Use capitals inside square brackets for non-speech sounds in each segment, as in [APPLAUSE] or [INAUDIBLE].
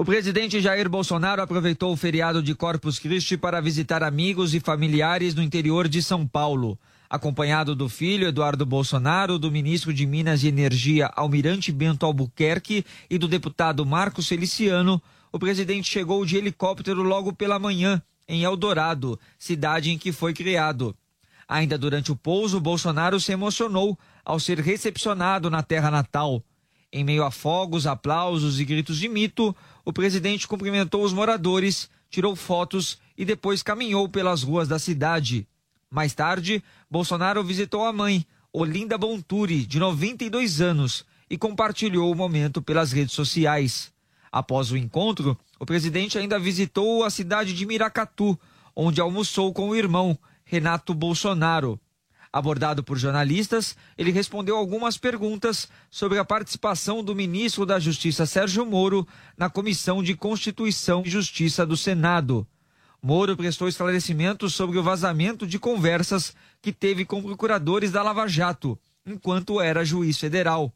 O presidente Jair Bolsonaro aproveitou o feriado de Corpus Christi para visitar amigos e familiares no interior de São Paulo. Acompanhado do filho Eduardo Bolsonaro, do ministro de Minas e Energia Almirante Bento Albuquerque e do deputado Marcos Feliciano, o presidente chegou de helicóptero logo pela manhã, em Eldorado, cidade em que foi criado. Ainda durante o pouso, Bolsonaro se emocionou ao ser recepcionado na terra natal. Em meio a fogos, aplausos e gritos de mito, o presidente cumprimentou os moradores, tirou fotos e depois caminhou pelas ruas da cidade. Mais tarde, Bolsonaro visitou a mãe, Olinda Bonturi, de 92 anos, e compartilhou o momento pelas redes sociais. Após o encontro, o presidente ainda visitou a cidade de Miracatu, onde almoçou com o irmão, Renato Bolsonaro. Abordado por jornalistas, ele respondeu algumas perguntas sobre a participação do ministro da Justiça Sérgio Moro na Comissão de Constituição e Justiça do Senado. Moro prestou esclarecimentos sobre o vazamento de conversas que teve com procuradores da Lava Jato, enquanto era juiz federal.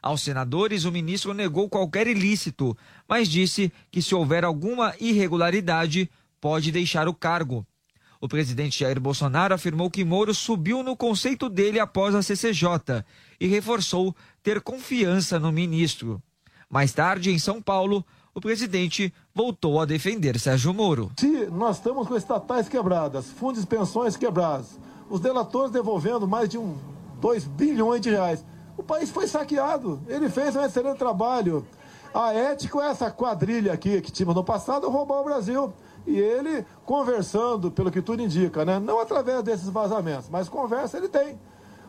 Aos senadores, o ministro negou qualquer ilícito, mas disse que se houver alguma irregularidade, pode deixar o cargo. O presidente Jair Bolsonaro afirmou que Moro subiu no conceito dele após a CCJ e reforçou ter confiança no ministro. Mais tarde, em São Paulo, o presidente voltou a defender Sérgio Moro. Se nós estamos com estatais quebradas, fundos de pensões quebrados, os delatores devolvendo mais de um, 2 bilhões de reais, o país foi saqueado. Ele fez um excelente trabalho. A ética é essa quadrilha aqui que tínhamos no passado roubou o Brasil. E ele conversando, pelo que tudo indica, né? não através desses vazamentos, mas conversa ele tem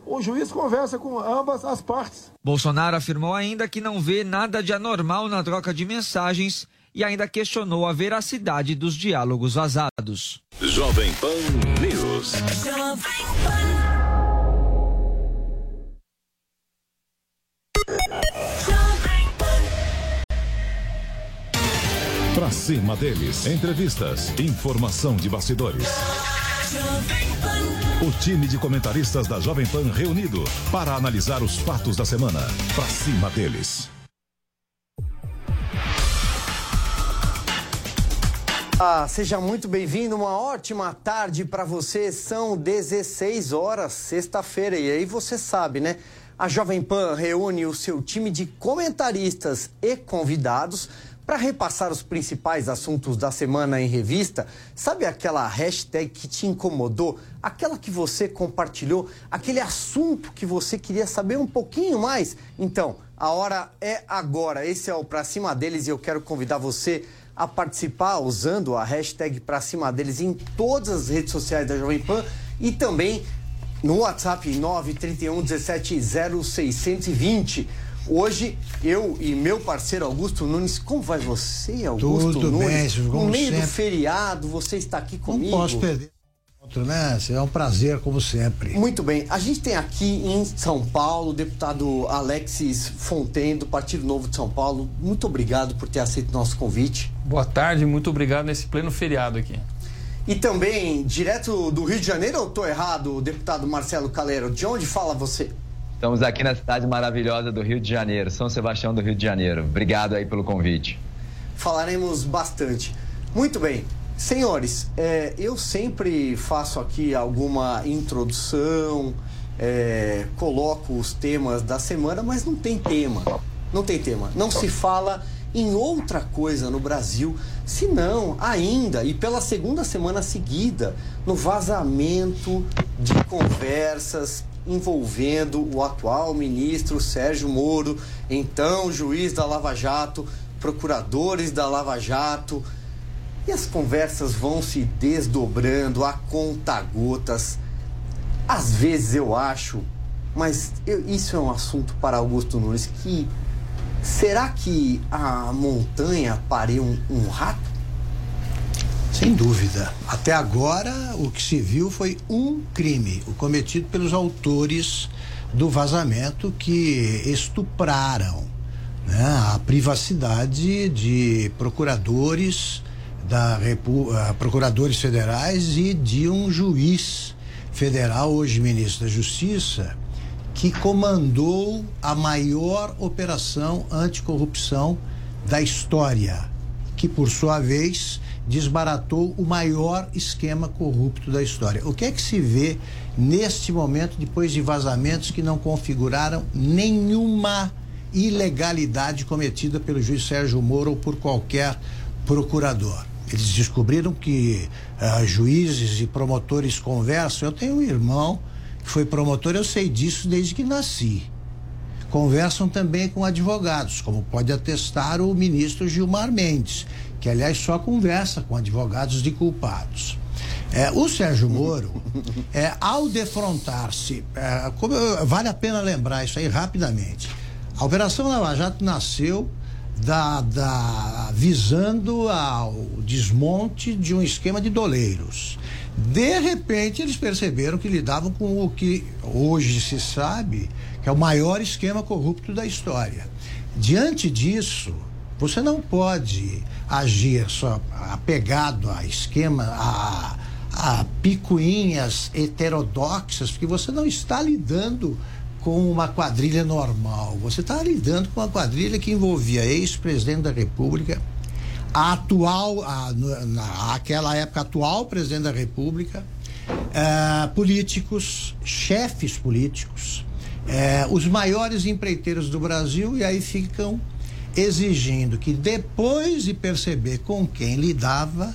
o juiz conversa com ambas as partes. Bolsonaro afirmou ainda que não vê nada de anormal na troca de mensagens e ainda questionou a veracidade dos diálogos vazados. Jovem Pan News. Jovem Pan. Pra cima deles. Entrevistas, informação de bastidores. O time de comentaristas da Jovem Pan reunido para analisar os fatos da semana. Pra cima deles. Ah, seja muito bem-vindo, uma ótima tarde para você. São 16 horas, sexta-feira, e aí você sabe, né? A Jovem Pan reúne o seu time de comentaristas e convidados para repassar os principais assuntos da semana em revista, sabe aquela hashtag que te incomodou? Aquela que você compartilhou? Aquele assunto que você queria saber um pouquinho mais? Então, a hora é agora. Esse é o Pra Cima Deles e eu quero convidar você a participar usando a hashtag Pra Cima Deles em todas as redes sociais da Jovem Pan e também no WhatsApp 931 17 0620. Hoje, eu e meu parceiro Augusto Nunes, como vai você, Augusto Tudo Nunes? Bem, no meio sempre. do feriado, você está aqui comigo. Não posso perder. Né? É um prazer, como sempre. Muito bem. A gente tem aqui em São Paulo o deputado Alexis Fontaine, do Partido Novo de São Paulo. Muito obrigado por ter aceito o nosso convite. Boa tarde, muito obrigado nesse pleno feriado aqui. E também, direto do Rio de Janeiro, ou estou errado, o deputado Marcelo Calero? De onde fala você? Estamos aqui na cidade maravilhosa do Rio de Janeiro, São Sebastião do Rio de Janeiro. Obrigado aí pelo convite. Falaremos bastante. Muito bem. Senhores, é, eu sempre faço aqui alguma introdução, é, coloco os temas da semana, mas não tem tema. Não tem tema. Não se fala em outra coisa no Brasil, senão ainda, e pela segunda semana seguida, no vazamento de conversas envolvendo o atual ministro Sérgio Moro, então juiz da Lava Jato, procuradores da Lava Jato. E as conversas vão se desdobrando a conta-gotas. Às vezes eu acho, mas eu, isso é um assunto para Augusto Nunes que Será que a montanha pariu um, um rato? Sem dúvida. Até agora, o que se viu foi um crime, o cometido pelos autores do vazamento que estupraram né, a privacidade de procuradores da Repu uh, procuradores federais e de um juiz federal, hoje ministro da Justiça, que comandou a maior operação anticorrupção da história, que por sua vez desbaratou o maior esquema corrupto da história. O que é que se vê neste momento depois de vazamentos que não configuraram nenhuma ilegalidade cometida pelo juiz Sérgio Moro ou por qualquer procurador? Eles descobriram que uh, juízes e promotores conversam. Eu tenho um irmão que foi promotor, eu sei disso desde que nasci. Conversam também com advogados, como pode atestar o ministro Gilmar Mendes, que aliás só conversa com advogados de culpados. É, o Sérgio Moro, [LAUGHS] é, ao defrontar-se, é, vale a pena lembrar isso aí rapidamente. A Operação Lava Jato nasceu da, da, visando ao desmonte de um esquema de doleiros. De repente, eles perceberam que lidavam com o que hoje se sabe que é o maior esquema corrupto da história. Diante disso, você não pode agir só apegado a esquema, a, a picuinhas heterodoxas, porque você não está lidando com uma quadrilha normal. Você está lidando com uma quadrilha que envolvia ex-presidente da República, a atual, a, na, aquela época atual presidente da República, eh, políticos, chefes políticos, eh, os maiores empreiteiros do Brasil, e aí ficam exigindo que depois de perceber com quem lidava,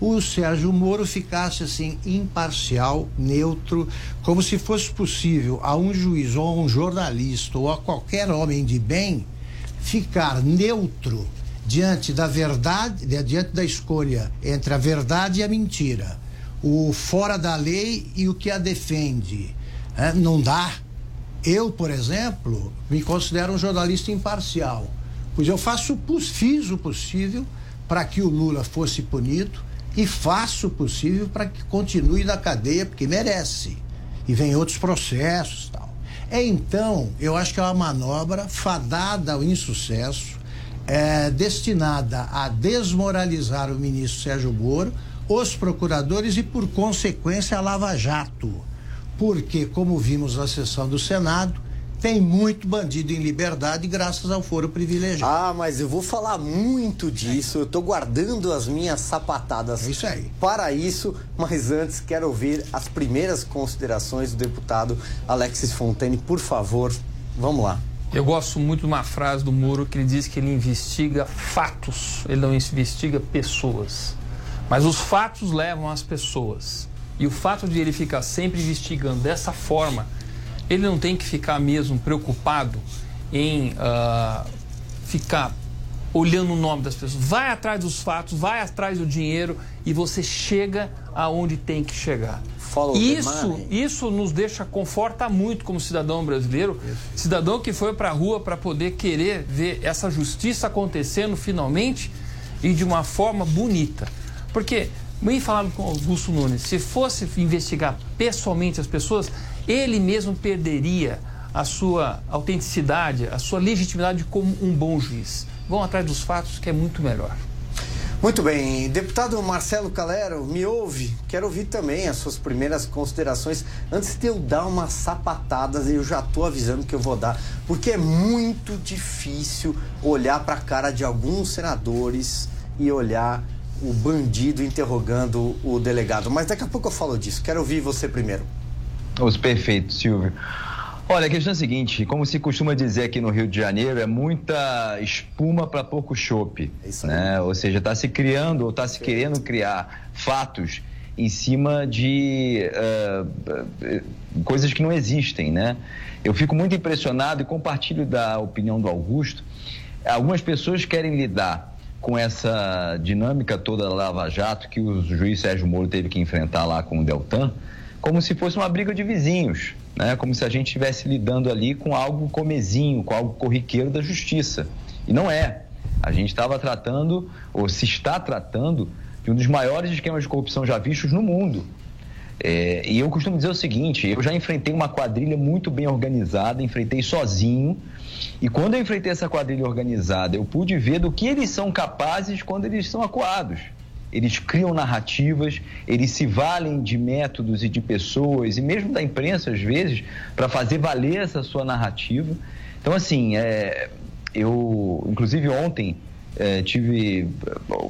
o Sérgio Moro ficasse assim imparcial, neutro, como se fosse possível a um juiz ou a um jornalista ou a qualquer homem de bem ficar neutro diante da verdade, diante da escolha entre a verdade e a mentira, o fora da lei e o que a defende. É, não dá. Eu, por exemplo, me considero um jornalista imparcial, pois eu faço, fiz o possível para que o Lula fosse punido, e faço o possível para que continue na cadeia, porque merece. E vem outros processos tal. É, então, eu acho que é uma manobra fadada ao insucesso, é, destinada a desmoralizar o ministro Sérgio Moro, os procuradores e, por consequência, a Lava Jato. Porque, como vimos na sessão do Senado, tem muito bandido em liberdade graças ao foro privilegiado. Ah, mas eu vou falar muito disso. Eu estou guardando as minhas sapatadas. É isso aí. Para isso, mas antes quero ouvir as primeiras considerações do deputado Alexis Fontaine. Por favor, vamos lá. Eu gosto muito de uma frase do Moro que ele diz que ele investiga fatos, ele não investiga pessoas. Mas os fatos levam às pessoas. E o fato de ele ficar sempre investigando dessa forma ele não tem que ficar mesmo preocupado em uh, ficar olhando o nome das pessoas. Vai atrás dos fatos, vai atrás do dinheiro e você chega aonde tem que chegar. Follow isso, isso nos deixa conforta muito como cidadão brasileiro, cidadão que foi para a rua para poder querer ver essa justiça acontecendo finalmente e de uma forma bonita. Porque, bem falado com Augusto Nunes, se fosse investigar pessoalmente as pessoas, ele mesmo perderia a sua autenticidade, a sua legitimidade como um bom juiz. Vão atrás dos fatos, que é muito melhor. Muito bem, deputado Marcelo Calero, me ouve. Quero ouvir também as suas primeiras considerações. Antes de eu dar umas sapatadas, eu já estou avisando que eu vou dar, porque é muito difícil olhar para a cara de alguns senadores e olhar o bandido interrogando o delegado. Mas daqui a pouco eu falo disso. Quero ouvir você primeiro. Os perfeitos, Silvio. Olha, a questão é a seguinte, como se costuma dizer aqui no Rio de Janeiro, é muita espuma para pouco chope. É né? Ou seja, está se criando ou está se querendo criar fatos em cima de uh, coisas que não existem, né? Eu fico muito impressionado e compartilho da opinião do Augusto. Algumas pessoas querem lidar com essa dinâmica toda da Lava Jato que o juiz Sérgio Moro teve que enfrentar lá com o Deltan como se fosse uma briga de vizinhos, né? como se a gente estivesse lidando ali com algo comezinho, com algo corriqueiro da justiça. E não é. A gente estava tratando, ou se está tratando, de um dos maiores esquemas de corrupção já vistos no mundo. É, e eu costumo dizer o seguinte: eu já enfrentei uma quadrilha muito bem organizada, enfrentei sozinho. E quando eu enfrentei essa quadrilha organizada, eu pude ver do que eles são capazes quando eles são acuados. Eles criam narrativas, eles se valem de métodos e de pessoas, e mesmo da imprensa, às vezes, para fazer valer essa sua narrativa. Então, assim, é, eu, inclusive ontem, é, tive,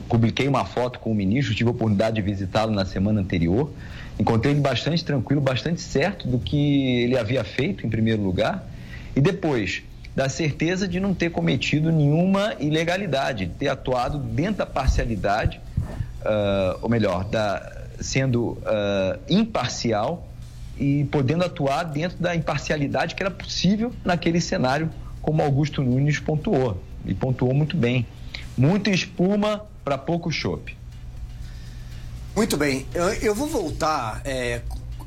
publiquei uma foto com o ministro, tive a oportunidade de visitá-lo na semana anterior. Encontrei ele bastante tranquilo, bastante certo do que ele havia feito, em primeiro lugar. E depois, da certeza de não ter cometido nenhuma ilegalidade, ter atuado dentro da parcialidade, uh, ou melhor, da, sendo uh, imparcial e podendo atuar dentro da imparcialidade que era possível naquele cenário, como Augusto Nunes pontuou, e pontuou muito bem. Muita espuma para pouco chope. Muito bem, eu, eu vou voltar, é,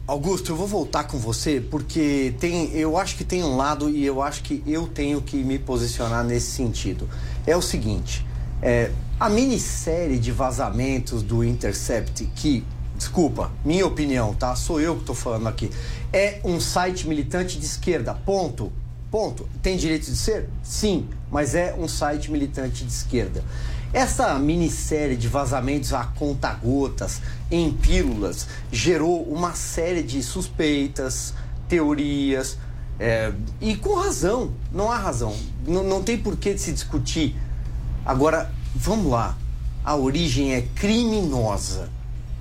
Augusto, eu vou voltar com você porque tem, eu acho que tem um lado e eu acho que eu tenho que me posicionar nesse sentido. É o seguinte, é, a minissérie de vazamentos do Intercept que desculpa, minha opinião, tá? Sou eu que estou falando aqui. É um site militante de esquerda, ponto. Ponto. Tem direito de ser? Sim, mas é um site militante de esquerda. Essa minissérie de vazamentos a conta-gotas, em pílulas, gerou uma série de suspeitas, teorias, é, e com razão, não há razão, não, não tem por que se discutir. Agora, vamos lá, a origem é criminosa,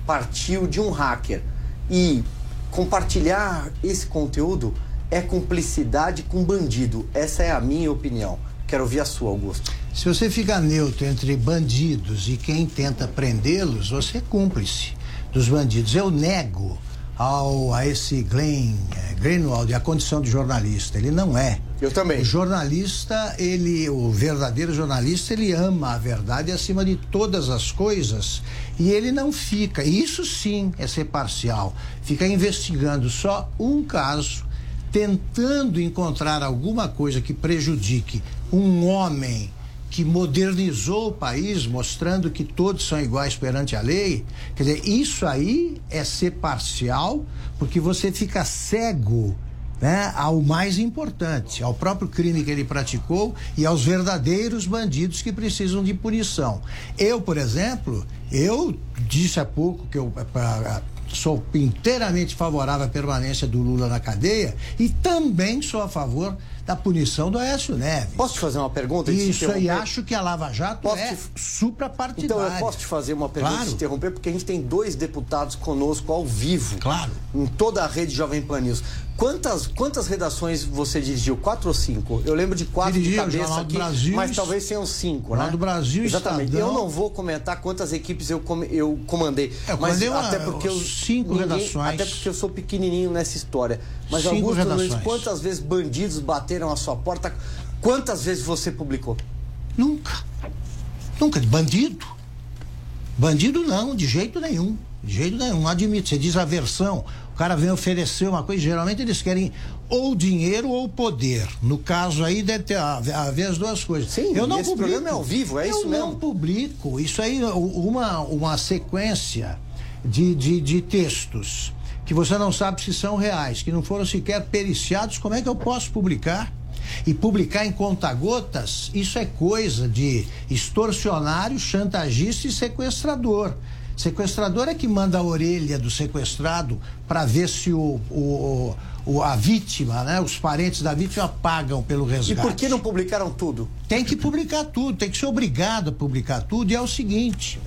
partiu de um hacker. E compartilhar esse conteúdo é cumplicidade com bandido, essa é a minha opinião. Quero ouvir a sua, Augusto. Se você fica neutro entre bandidos e quem tenta prendê-los, você é cúmplice dos bandidos. Eu nego ao, a esse Glenn é, Greenwald a condição de jornalista. Ele não é. Eu também. O jornalista, ele, o verdadeiro jornalista, ele ama a verdade acima de todas as coisas e ele não fica. Isso sim é ser parcial. Fica investigando só um caso, tentando encontrar alguma coisa que prejudique um homem que modernizou o país, mostrando que todos são iguais perante a lei. Quer dizer, isso aí é ser parcial, porque você fica cego né, ao mais importante, ao próprio crime que ele praticou e aos verdadeiros bandidos que precisam de punição. Eu, por exemplo, eu disse há pouco que eu sou inteiramente favorável à permanência do Lula na cadeia e também sou a favor da punição do Aécio Neves. Posso te fazer uma pergunta? Isso aí, acho que a Lava Jato posso é te... suprapartidária. Então, eu posso te fazer uma pergunta claro. te interromper, porque a gente tem dois deputados conosco ao vivo. Claro. Em toda a rede Jovem Pan News. Quantas, quantas redações você dirigiu? Quatro ou cinco? Eu lembro de quatro Dirigi, de cabeça aqui, Brasil, mas talvez tenham cinco, né? do Brasil Exatamente. Estadão. Eu não vou comentar quantas equipes eu, com, eu comandei. É, eu mas uma, até porque eu, cinco ninguém, redações. Até porque eu sou pequenininho nessa história. Mas cinco Augusto redações. Quantas vezes bandidos bateram a sua porta? Quantas vezes você publicou? Nunca. Nunca. Bandido? Bandido não, de jeito nenhum. De jeito nenhum, não admito. Você diz a versão, cara vem oferecer uma coisa, geralmente eles querem ou dinheiro ou poder. No caso aí deve ter haver as duas coisas. Sim, eu não esse publico. programa é ao vivo, é eu isso mesmo? Eu não publico. Isso aí, uma, uma sequência de, de, de textos que você não sabe se são reais, que não foram sequer periciados, como é que eu posso publicar? E publicar em conta-gotas, isso é coisa de extorsionário, chantagista e sequestrador. Sequestrador é que manda a orelha do sequestrado para ver se o, o, o, a vítima, né, os parentes da vítima pagam pelo resgate. E por que não publicaram tudo? Tem que publicar tudo, tem que ser obrigado a publicar tudo. E é o seguinte: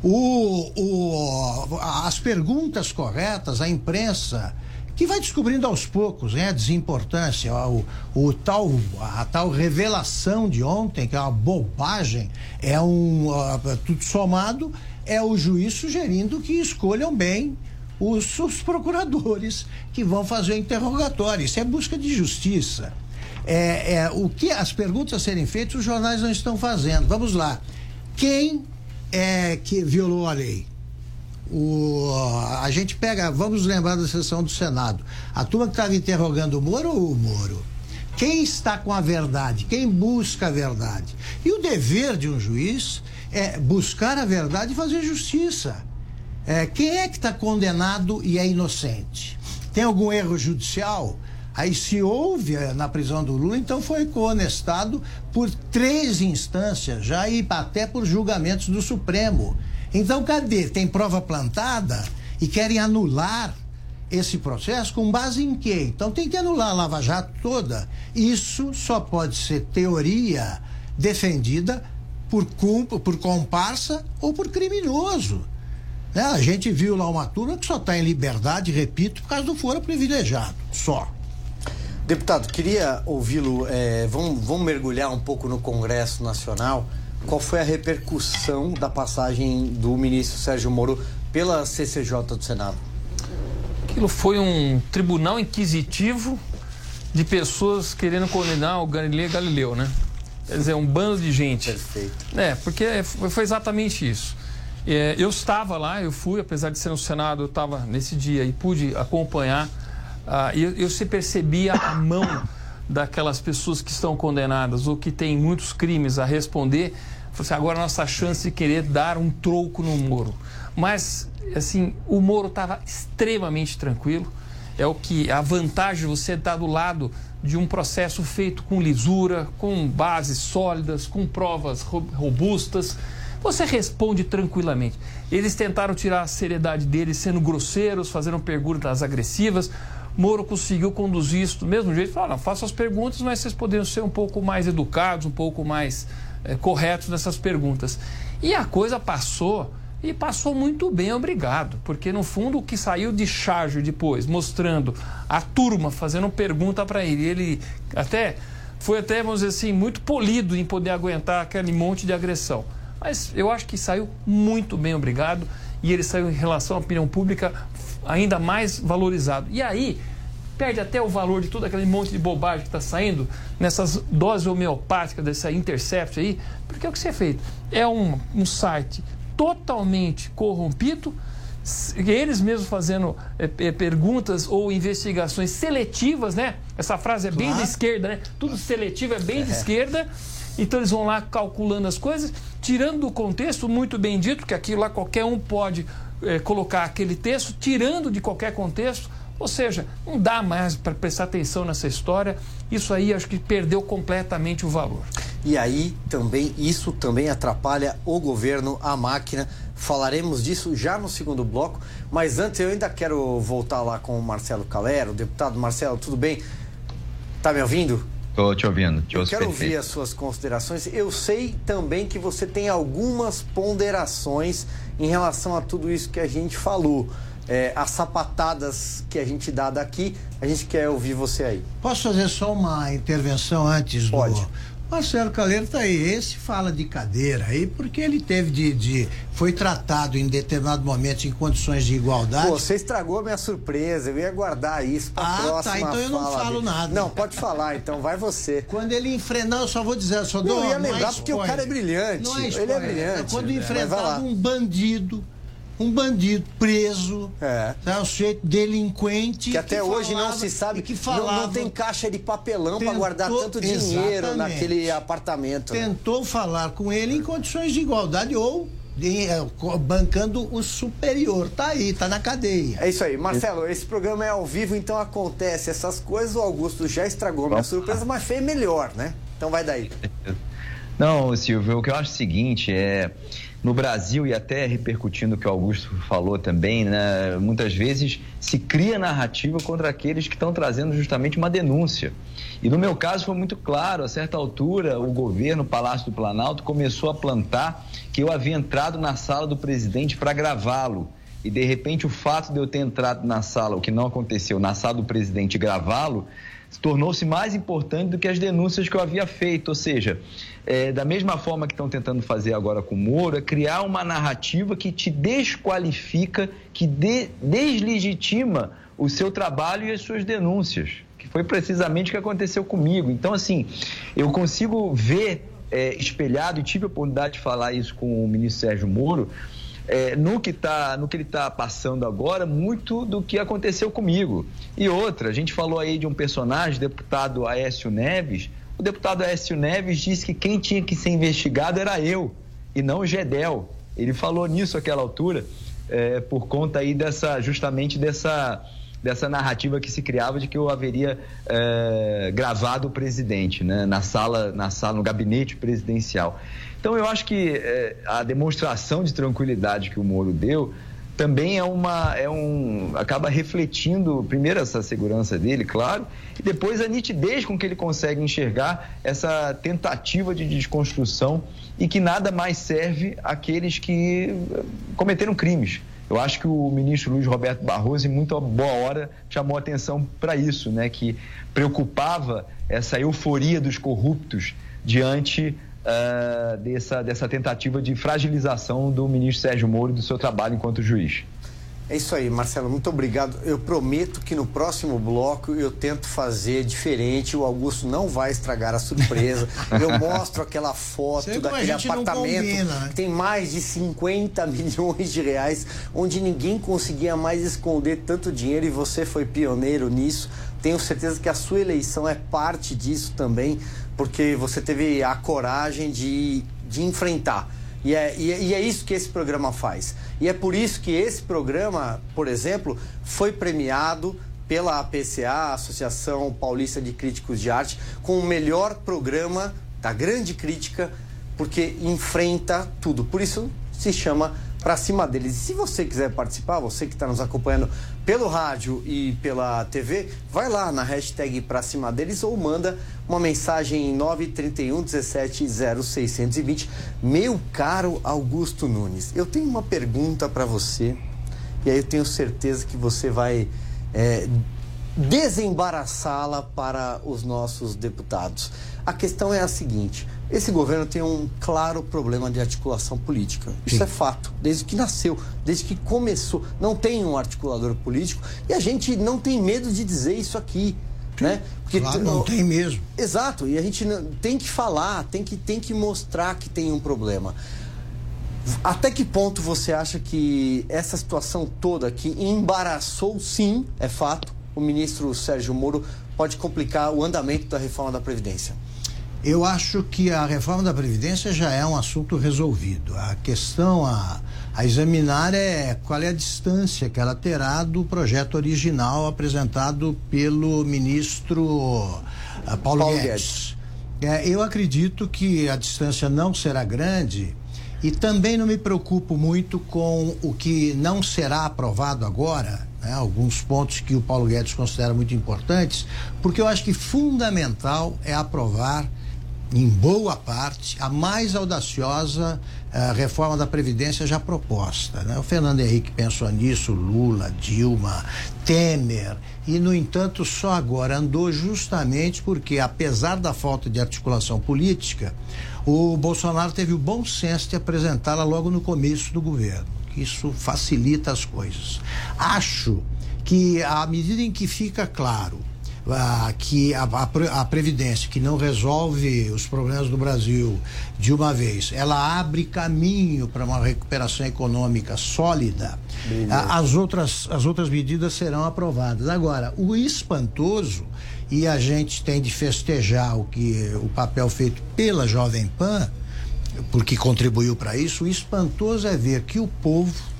o, o, as perguntas corretas, a imprensa que vai descobrindo aos poucos né, a desimportância, o, o, tal, a tal revelação de ontem, que é uma bobagem, é um. Uh, tudo somado, é o juiz sugerindo que escolham bem os, os procuradores que vão fazer o interrogatório. Isso é busca de justiça. É, é, o que as perguntas serem feitas, os jornais não estão fazendo. Vamos lá. Quem é que violou a lei? O, a gente pega, vamos lembrar da sessão do Senado. A turma que estava interrogando o Moro ou o Moro? Quem está com a verdade? Quem busca a verdade? E o dever de um juiz é buscar a verdade e fazer justiça. É, quem é que está condenado e é inocente? Tem algum erro judicial? Aí se houve eh, na prisão do Lula, então foi coonestado por três instâncias já e até por julgamentos do Supremo. Então cadê? Tem prova plantada e querem anular esse processo com base em quê? Então tem que anular a Lava Jato toda. Isso só pode ser teoria defendida por, culpa, por comparsa ou por criminoso. Né? A gente viu lá uma turma que só está em liberdade, repito, por causa do foro privilegiado, só. Deputado, queria ouvi-lo. É, vamos, vamos mergulhar um pouco no Congresso Nacional. Qual foi a repercussão da passagem do ministro Sérgio Moro pela CCJ do Senado? Aquilo foi um tribunal inquisitivo de pessoas querendo condenar o Galileu Galileu, né? Quer dizer, um bando de gente. Perfeito. É, porque foi exatamente isso. É, eu estava lá, eu fui, apesar de ser no Senado, eu estava nesse dia e pude acompanhar. Ah, eu, eu se percebia a mão daquelas pessoas que estão condenadas ou que têm muitos crimes a responder. Assim, agora a nossa chance de querer dar um troco no Moro. Mas, assim, o Moro estava extremamente tranquilo. É o que a vantagem de você estar do lado de um processo feito com lisura, com bases sólidas, com provas robustas. Você responde tranquilamente. Eles tentaram tirar a seriedade deles sendo grosseiros, fazendo perguntas agressivas. Moro conseguiu conduzir isso do mesmo jeito. Falou, faça as perguntas, mas vocês poderiam ser um pouco mais educados, um pouco mais é, corretos nessas perguntas. E a coisa passou e passou muito bem, obrigado. Porque no fundo o que saiu de charge depois, mostrando a turma fazendo pergunta para ele, ele até foi até, vamos dizer assim, muito polido em poder aguentar aquele monte de agressão. Mas eu acho que saiu muito bem, obrigado. E ele saiu em relação à opinião pública ainda mais valorizado. E aí, perde até o valor de todo aquele monte de bobagem que está saindo nessas doses homeopáticas dessa Intercept aí, porque é o que você feito. É um, um site totalmente corrompido, eles mesmos fazendo é, é, perguntas ou investigações seletivas, né? Essa frase é bem claro. de esquerda, né? Tudo seletivo é bem é. de esquerda. Então eles vão lá calculando as coisas, tirando do contexto, muito bem dito, que aquilo lá qualquer um pode é, colocar aquele texto, tirando de qualquer contexto. Ou seja, não dá mais para prestar atenção nessa história. Isso aí acho que perdeu completamente o valor. E aí também isso também atrapalha o governo, a máquina. Falaremos disso já no segundo bloco, mas antes eu ainda quero voltar lá com o Marcelo Calero, deputado Marcelo, tudo bem? Tá me ouvindo? Estou te ouvindo, te Eu quero perfeito. ouvir as suas considerações. Eu sei também que você tem algumas ponderações em relação a tudo isso que a gente falou. É, as sapatadas que a gente dá daqui, a gente quer ouvir você aí. Posso fazer só uma intervenção antes Pode. Marcelo Caleiro tá aí. Esse fala de cadeira aí porque ele teve de, de, foi tratado em determinado momento em condições de igualdade. Pô, você estragou a minha surpresa. Eu ia guardar isso pra ah, próxima tá. Então eu não falo dele. nada. Não, pode falar. Então vai você. Quando ele enfrentar, eu só vou dizer, só dou Eu ia é lembrar porque o cara é brilhante. Não é ele é brilhante. Quando enfrentar um bandido um bandido preso, é. tá, um sujeito delinquente. Que até que hoje falava, não se sabe que falava, não, não tem caixa de papelão para guardar tanto dinheiro exatamente. naquele apartamento. né? Tentou né? falar com ele em condições de igualdade ou de, é, bancando o superior. Tá aí, tá na cadeia. É isso aí. Marcelo, esse programa é ao vivo, então acontece essas coisas. O Augusto já estragou minha surpresa, mas fez melhor, né? Então vai daí. Não, Silvio, o que eu acho é o seguinte é no Brasil e até repercutindo o que o Augusto falou também, né, muitas vezes se cria narrativa contra aqueles que estão trazendo justamente uma denúncia. E no meu caso foi muito claro, a certa altura o governo, o Palácio do Planalto, começou a plantar que eu havia entrado na sala do presidente para gravá-lo. E de repente o fato de eu ter entrado na sala, o que não aconteceu, na sala do presidente gravá-lo, tornou-se mais importante do que as denúncias que eu havia feito. Ou seja, é, da mesma forma que estão tentando fazer agora com o Moro, é criar uma narrativa que te desqualifica, que de, deslegitima o seu trabalho e as suas denúncias. Que foi precisamente o que aconteceu comigo. Então, assim, eu consigo ver é, espelhado, e tive a oportunidade de falar isso com o ministro Sérgio Moro, é, no, que tá, no que ele está passando agora muito do que aconteceu comigo. E outra, a gente falou aí de um personagem, deputado Aécio Neves. O deputado Aécio Neves disse que quem tinha que ser investigado era eu e não o Gedel. Ele falou nisso àquela altura, é, por conta aí dessa, justamente dessa, dessa narrativa que se criava de que eu haveria é, gravado o presidente, né, na sala, na sala, no gabinete presidencial. Então eu acho que é, a demonstração de tranquilidade que o Moro deu também é uma é um acaba refletindo primeiro essa segurança dele, claro, e depois a nitidez com que ele consegue enxergar essa tentativa de desconstrução e que nada mais serve àqueles que cometeram crimes. Eu acho que o ministro Luiz Roberto Barroso, em muita boa hora, chamou atenção para isso, né? que preocupava essa euforia dos corruptos diante uh, dessa, dessa tentativa de fragilização do ministro Sérgio Moro e do seu trabalho enquanto juiz. É isso aí, Marcelo, muito obrigado. Eu prometo que no próximo bloco eu tento fazer diferente. O Augusto não vai estragar a surpresa. [LAUGHS] Eu mostro aquela foto Sei daquele apartamento combina, né? que tem mais de 50 milhões de reais, onde ninguém conseguia mais esconder tanto dinheiro e você foi pioneiro nisso. Tenho certeza que a sua eleição é parte disso também porque você teve a coragem de, de enfrentar. E é, e, é, e é isso que esse programa faz. E é por isso que esse programa, por exemplo, foi premiado pela APCA, Associação Paulista de Críticos de Arte, com o melhor programa da grande crítica, porque enfrenta tudo. Por isso se chama para cima deles. E se você quiser participar, você que está nos acompanhando pelo rádio e pela TV, vai lá na hashtag para cima deles ou manda uma mensagem em 931 17 0620. Meu caro Augusto Nunes, eu tenho uma pergunta para você e aí eu tenho certeza que você vai é, desembaraçá-la para os nossos deputados. A questão é a seguinte: esse governo tem um claro problema de articulação política. Isso Sim. é fato, desde que nasceu, desde que começou. Não tem um articulador político e a gente não tem medo de dizer isso aqui. Né? Porque claro, não tem mesmo. Exato, e a gente tem que falar, tem que, tem que mostrar que tem um problema. Até que ponto você acha que essa situação toda que embaraçou, sim, é fato, o ministro Sérgio Moro pode complicar o andamento da reforma da Previdência? Eu acho que a reforma da Previdência já é um assunto resolvido. A questão a, a examinar é qual é a distância que ela terá do projeto original apresentado pelo ministro uh, Paulo, Paulo, Guedes. Guedes. É, eu acredito que a distância não será grande e também não me preocupo muito com o que não será aprovado agora, né, alguns pontos que o Paulo Guedes considera muito importantes, porque eu acho que fundamental é aprovar em boa parte, a mais audaciosa uh, reforma da Previdência já proposta. Né? O Fernando Henrique pensou nisso, Lula, Dilma, Temer, e, no entanto, só agora andou justamente porque, apesar da falta de articulação política, o Bolsonaro teve o bom senso de apresentá-la logo no começo do governo. Isso facilita as coisas. Acho que, à medida em que fica claro ah, que a, a, a, Previdência, que não resolve os problemas do Brasil de uma vez, ela abre caminho para uma recuperação econômica sólida, ah, as, outras, as outras medidas serão aprovadas. Agora, o espantoso, e a gente tem de festejar o que o papel feito pela Jovem Pan, porque contribuiu para isso, o espantoso é ver que o povo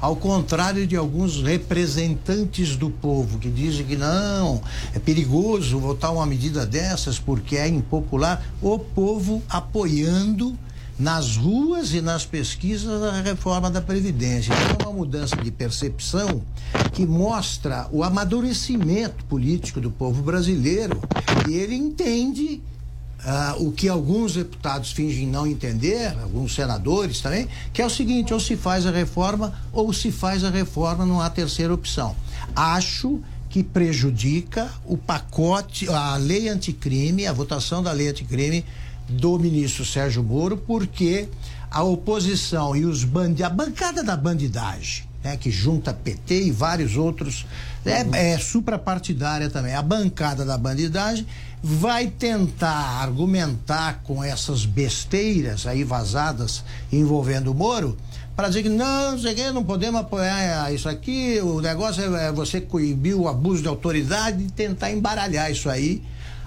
ao contrário de alguns representantes do povo que dizem que não, é perigoso votar uma medida dessas porque é impopular, o povo apoiando nas ruas e nas pesquisas a reforma da Previdência. Então, é uma mudança de percepção que mostra o amadurecimento político do povo brasileiro e ele entende Uh, o que alguns deputados fingem não entender, alguns senadores também, que é o seguinte: ou se faz a reforma, ou se faz a reforma, não há terceira opção. Acho que prejudica o pacote, a lei anticrime, a votação da lei anticrime do ministro Sérgio Moro, porque a oposição e os a bancada da bandidagem, né, que junta PT e vários outros, é, é suprapartidária também. A bancada da bandidagem vai tentar argumentar com essas besteiras aí vazadas envolvendo o Moro para dizer que não, não sei que, não podemos apoiar isso aqui, o negócio é, é você coibir o abuso de autoridade e tentar embaralhar isso aí,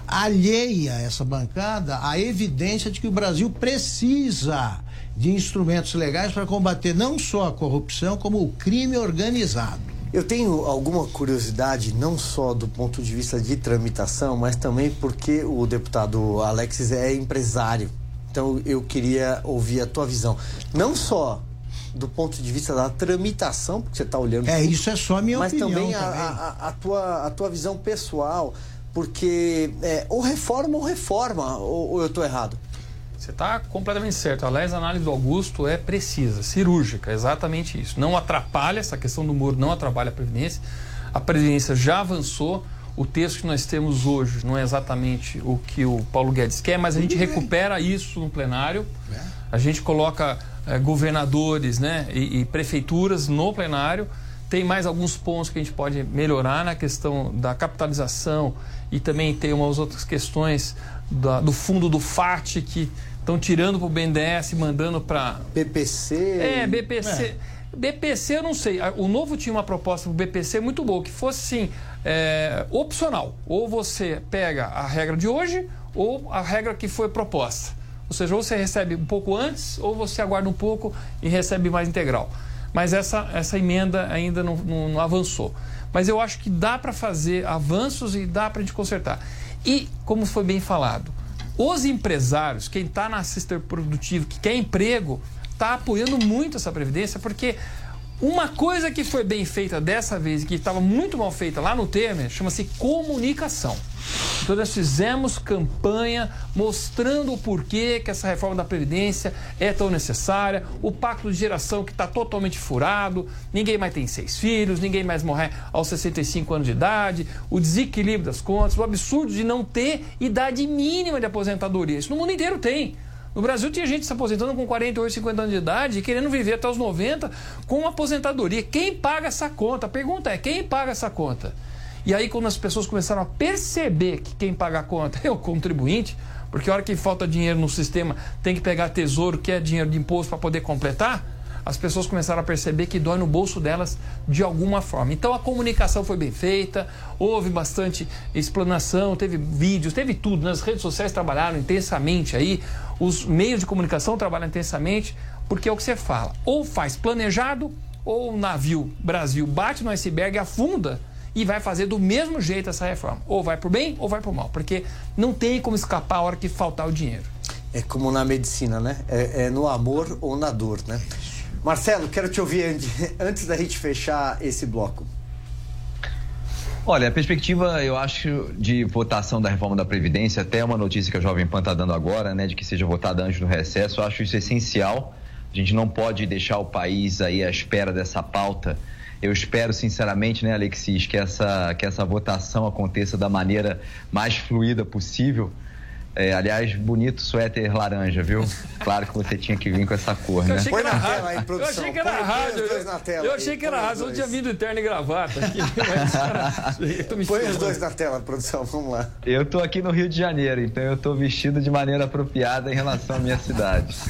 alheia essa bancada a evidência de que o Brasil precisa de instrumentos legais para combater não só a corrupção, como o crime organizado. Eu tenho alguma curiosidade, não só do ponto de vista de tramitação, mas também porque o deputado Alexis é empresário. Então eu queria ouvir a tua visão. Não só do ponto de vista da tramitação, porque você está olhando. É, tudo, isso é só a minha mas opinião. Mas também, também. A, a, a, tua, a tua visão pessoal, porque é, ou reforma ou reforma, ou, ou eu estou errado? Você está completamente certo. Aliás, a análise do Augusto é precisa, cirúrgica, exatamente isso. Não atrapalha, essa questão do muro não atrapalha a Previdência. A Previdência já avançou. O texto que nós temos hoje não é exatamente o que o Paulo Guedes quer, mas a gente recupera isso no plenário. É. A gente coloca é, governadores né, e, e prefeituras no plenário. Tem mais alguns pontos que a gente pode melhorar na questão da capitalização e também tem umas outras questões da, do fundo do FAT que estão tirando para o BNDES, mandando para. BPC. É, BPC. É. BPC eu não sei. O novo tinha uma proposta para o BPC muito boa, que fosse sim é, opcional. Ou você pega a regra de hoje ou a regra que foi proposta. Ou seja, ou você recebe um pouco antes, ou você aguarda um pouco e recebe mais integral. Mas essa, essa emenda ainda não, não, não avançou. Mas eu acho que dá para fazer avanços e dá para a gente consertar. E, como foi bem falado, os empresários, quem está na assistência produtivo, que quer emprego, está apoiando muito essa previdência, porque uma coisa que foi bem feita dessa vez e que estava muito mal feita lá no Temer chama-se comunicação. Então nós fizemos campanha mostrando o porquê que essa reforma da Previdência é tão necessária, o pacto de geração que está totalmente furado, ninguém mais tem seis filhos, ninguém mais morre aos 65 anos de idade, o desequilíbrio das contas, o absurdo de não ter idade mínima de aposentadoria. Isso no mundo inteiro tem. No Brasil tinha gente se aposentando com 48, 50 anos de idade e querendo viver até os 90 com uma aposentadoria. Quem paga essa conta? A pergunta é: quem paga essa conta? E aí, quando as pessoas começaram a perceber que quem paga a conta [LAUGHS] é o contribuinte, porque a hora que falta dinheiro no sistema tem que pegar tesouro, que é dinheiro de imposto, para poder completar, as pessoas começaram a perceber que dói no bolso delas de alguma forma. Então a comunicação foi bem feita, houve bastante explanação, teve vídeos, teve tudo. Nas redes sociais trabalharam intensamente aí, os meios de comunicação trabalham intensamente, porque é o que você fala. Ou faz planejado, ou o navio Brasil bate no iceberg afunda e vai fazer do mesmo jeito essa reforma. Ou vai por bem ou vai por mal, porque não tem como escapar a hora que faltar o dinheiro. É como na medicina, né? É, é no amor ou na dor, né? Marcelo, quero te ouvir [LAUGHS] antes da gente fechar esse bloco. Olha, a perspectiva, eu acho, de votação da reforma da Previdência, até uma notícia que a Jovem Pan está dando agora, né, de que seja votada antes do recesso, eu acho isso essencial. A gente não pode deixar o país aí à espera dessa pauta. Eu espero, sinceramente, né, Alexis, que essa, que essa votação aconteça da maneira mais fluida possível é, aliás, bonito suéter laranja, viu? [LAUGHS] Claro que você tinha que vir com essa cor, né? Põe na tela aí, produção. Eu achei que era rádio. Eu achei que era rádio, eu não tinha vindo terno e gravata aqui. Mas, [LAUGHS] Põe os dois na tela, produção, vamos lá. Eu tô aqui no Rio de Janeiro, então eu tô vestido de maneira apropriada em relação à minha cidade. [LAUGHS]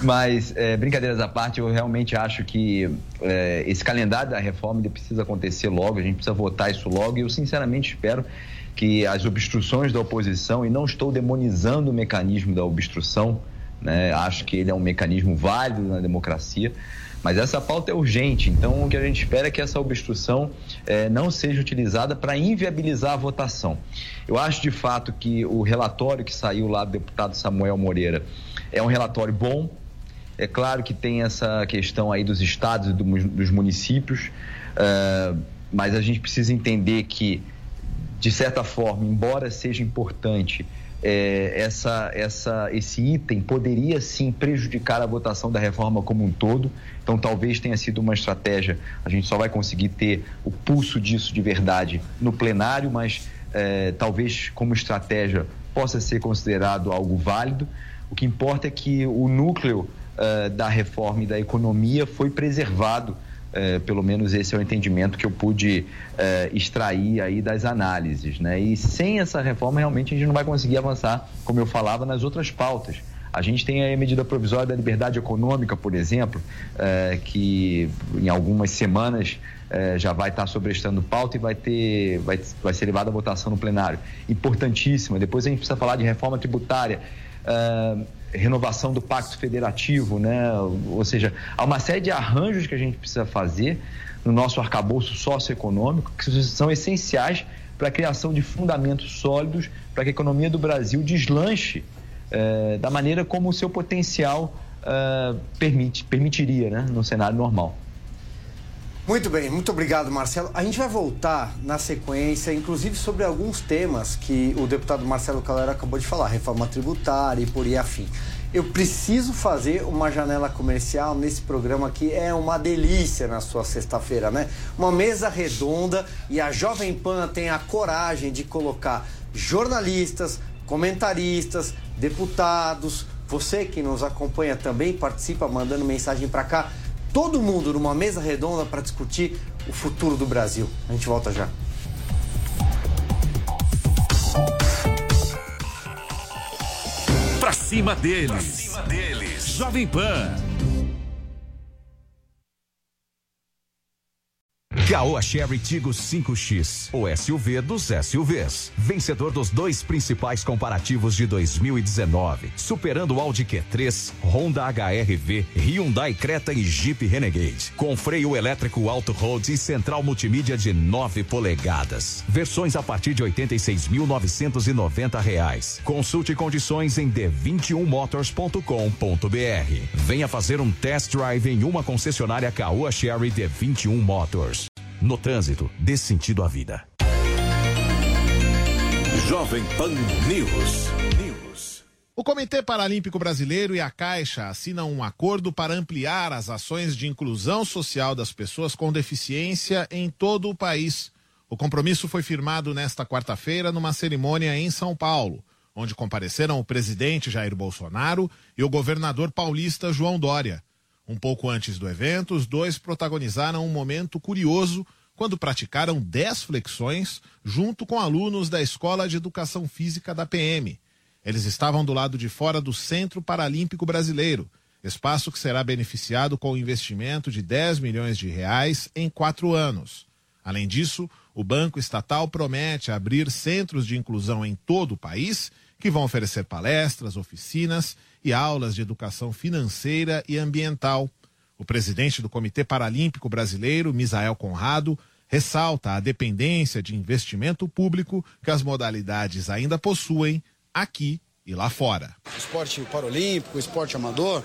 Mas, é, brincadeiras à parte, eu realmente acho que é, esse calendário da reforma ele precisa acontecer logo, a gente precisa votar isso logo e eu sinceramente espero que as obstruções da oposição, e não estou demonizando o mecanismo da obstrução, né? acho que ele é um mecanismo válido na democracia, mas essa pauta é urgente, então o que a gente espera é que essa obstrução eh, não seja utilizada para inviabilizar a votação. Eu acho de fato que o relatório que saiu lá do deputado Samuel Moreira é um relatório bom. É claro que tem essa questão aí dos estados e do, dos municípios, uh, mas a gente precisa entender que de certa forma, embora seja importante, é, essa, essa, esse item poderia sim prejudicar a votação da reforma como um todo. Então, talvez tenha sido uma estratégia. A gente só vai conseguir ter o pulso disso de verdade no plenário, mas é, talvez como estratégia possa ser considerado algo válido. O que importa é que o núcleo uh, da reforma e da economia foi preservado. Uh, pelo menos esse é o entendimento que eu pude uh, extrair aí das análises, né? E sem essa reforma realmente a gente não vai conseguir avançar, como eu falava, nas outras pautas. A gente tem a medida provisória da liberdade econômica, por exemplo, que em algumas semanas já vai estar sobrestando pauta e vai ter, vai, vai ser levada à votação no plenário. Importantíssima. Depois a gente precisa falar de reforma tributária renovação do pacto federativo, né? Ou seja, há uma série de arranjos que a gente precisa fazer no nosso arcabouço socioeconômico que são essenciais para a criação de fundamentos sólidos para que a economia do Brasil deslanche eh, da maneira como o seu potencial eh, permite, permitiria, né? No cenário normal. Muito bem, muito obrigado, Marcelo. A gente vai voltar na sequência, inclusive sobre alguns temas que o deputado Marcelo Calera acabou de falar, reforma tributária e por aí afim. Eu preciso fazer uma janela comercial nesse programa que é uma delícia na sua sexta-feira, né? Uma mesa redonda e a Jovem Pan tem a coragem de colocar jornalistas, comentaristas, deputados, você que nos acompanha também participa mandando mensagem para cá todo mundo numa mesa redonda para discutir o futuro do Brasil. A gente volta já. Pra cima deles. Pra cima deles. Jovem Pan. Caoa Sherry Tigo 5X, o SUV dos SUVs. Vencedor dos dois principais comparativos de 2019, superando o Audi Q3, Honda HRV, Hyundai Creta e Jeep Renegade. Com freio elétrico Auto Road e central multimídia de 9 polegadas. Versões a partir de 86.990 reais. Consulte condições em d21motors.com.br. Venha fazer um test drive em uma concessionária Caoa Sherry D21 Motors. No trânsito, dê sentido à vida. Jovem Pan News. News. O Comitê Paralímpico Brasileiro e a Caixa assinam um acordo para ampliar as ações de inclusão social das pessoas com deficiência em todo o país. O compromisso foi firmado nesta quarta-feira numa cerimônia em São Paulo, onde compareceram o presidente Jair Bolsonaro e o governador paulista João Dória. Um pouco antes do evento, os dois protagonizaram um momento curioso quando praticaram 10 flexões junto com alunos da Escola de Educação Física da PM. Eles estavam do lado de fora do Centro Paralímpico Brasileiro, espaço que será beneficiado com o investimento de 10 milhões de reais em quatro anos. Além disso, o Banco Estatal promete abrir centros de inclusão em todo o país que vão oferecer palestras, oficinas e aulas de educação financeira e ambiental. O presidente do Comitê Paralímpico Brasileiro, Misael Conrado, ressalta a dependência de investimento público que as modalidades ainda possuem aqui e lá fora. O esporte paralímpico, o esporte amador,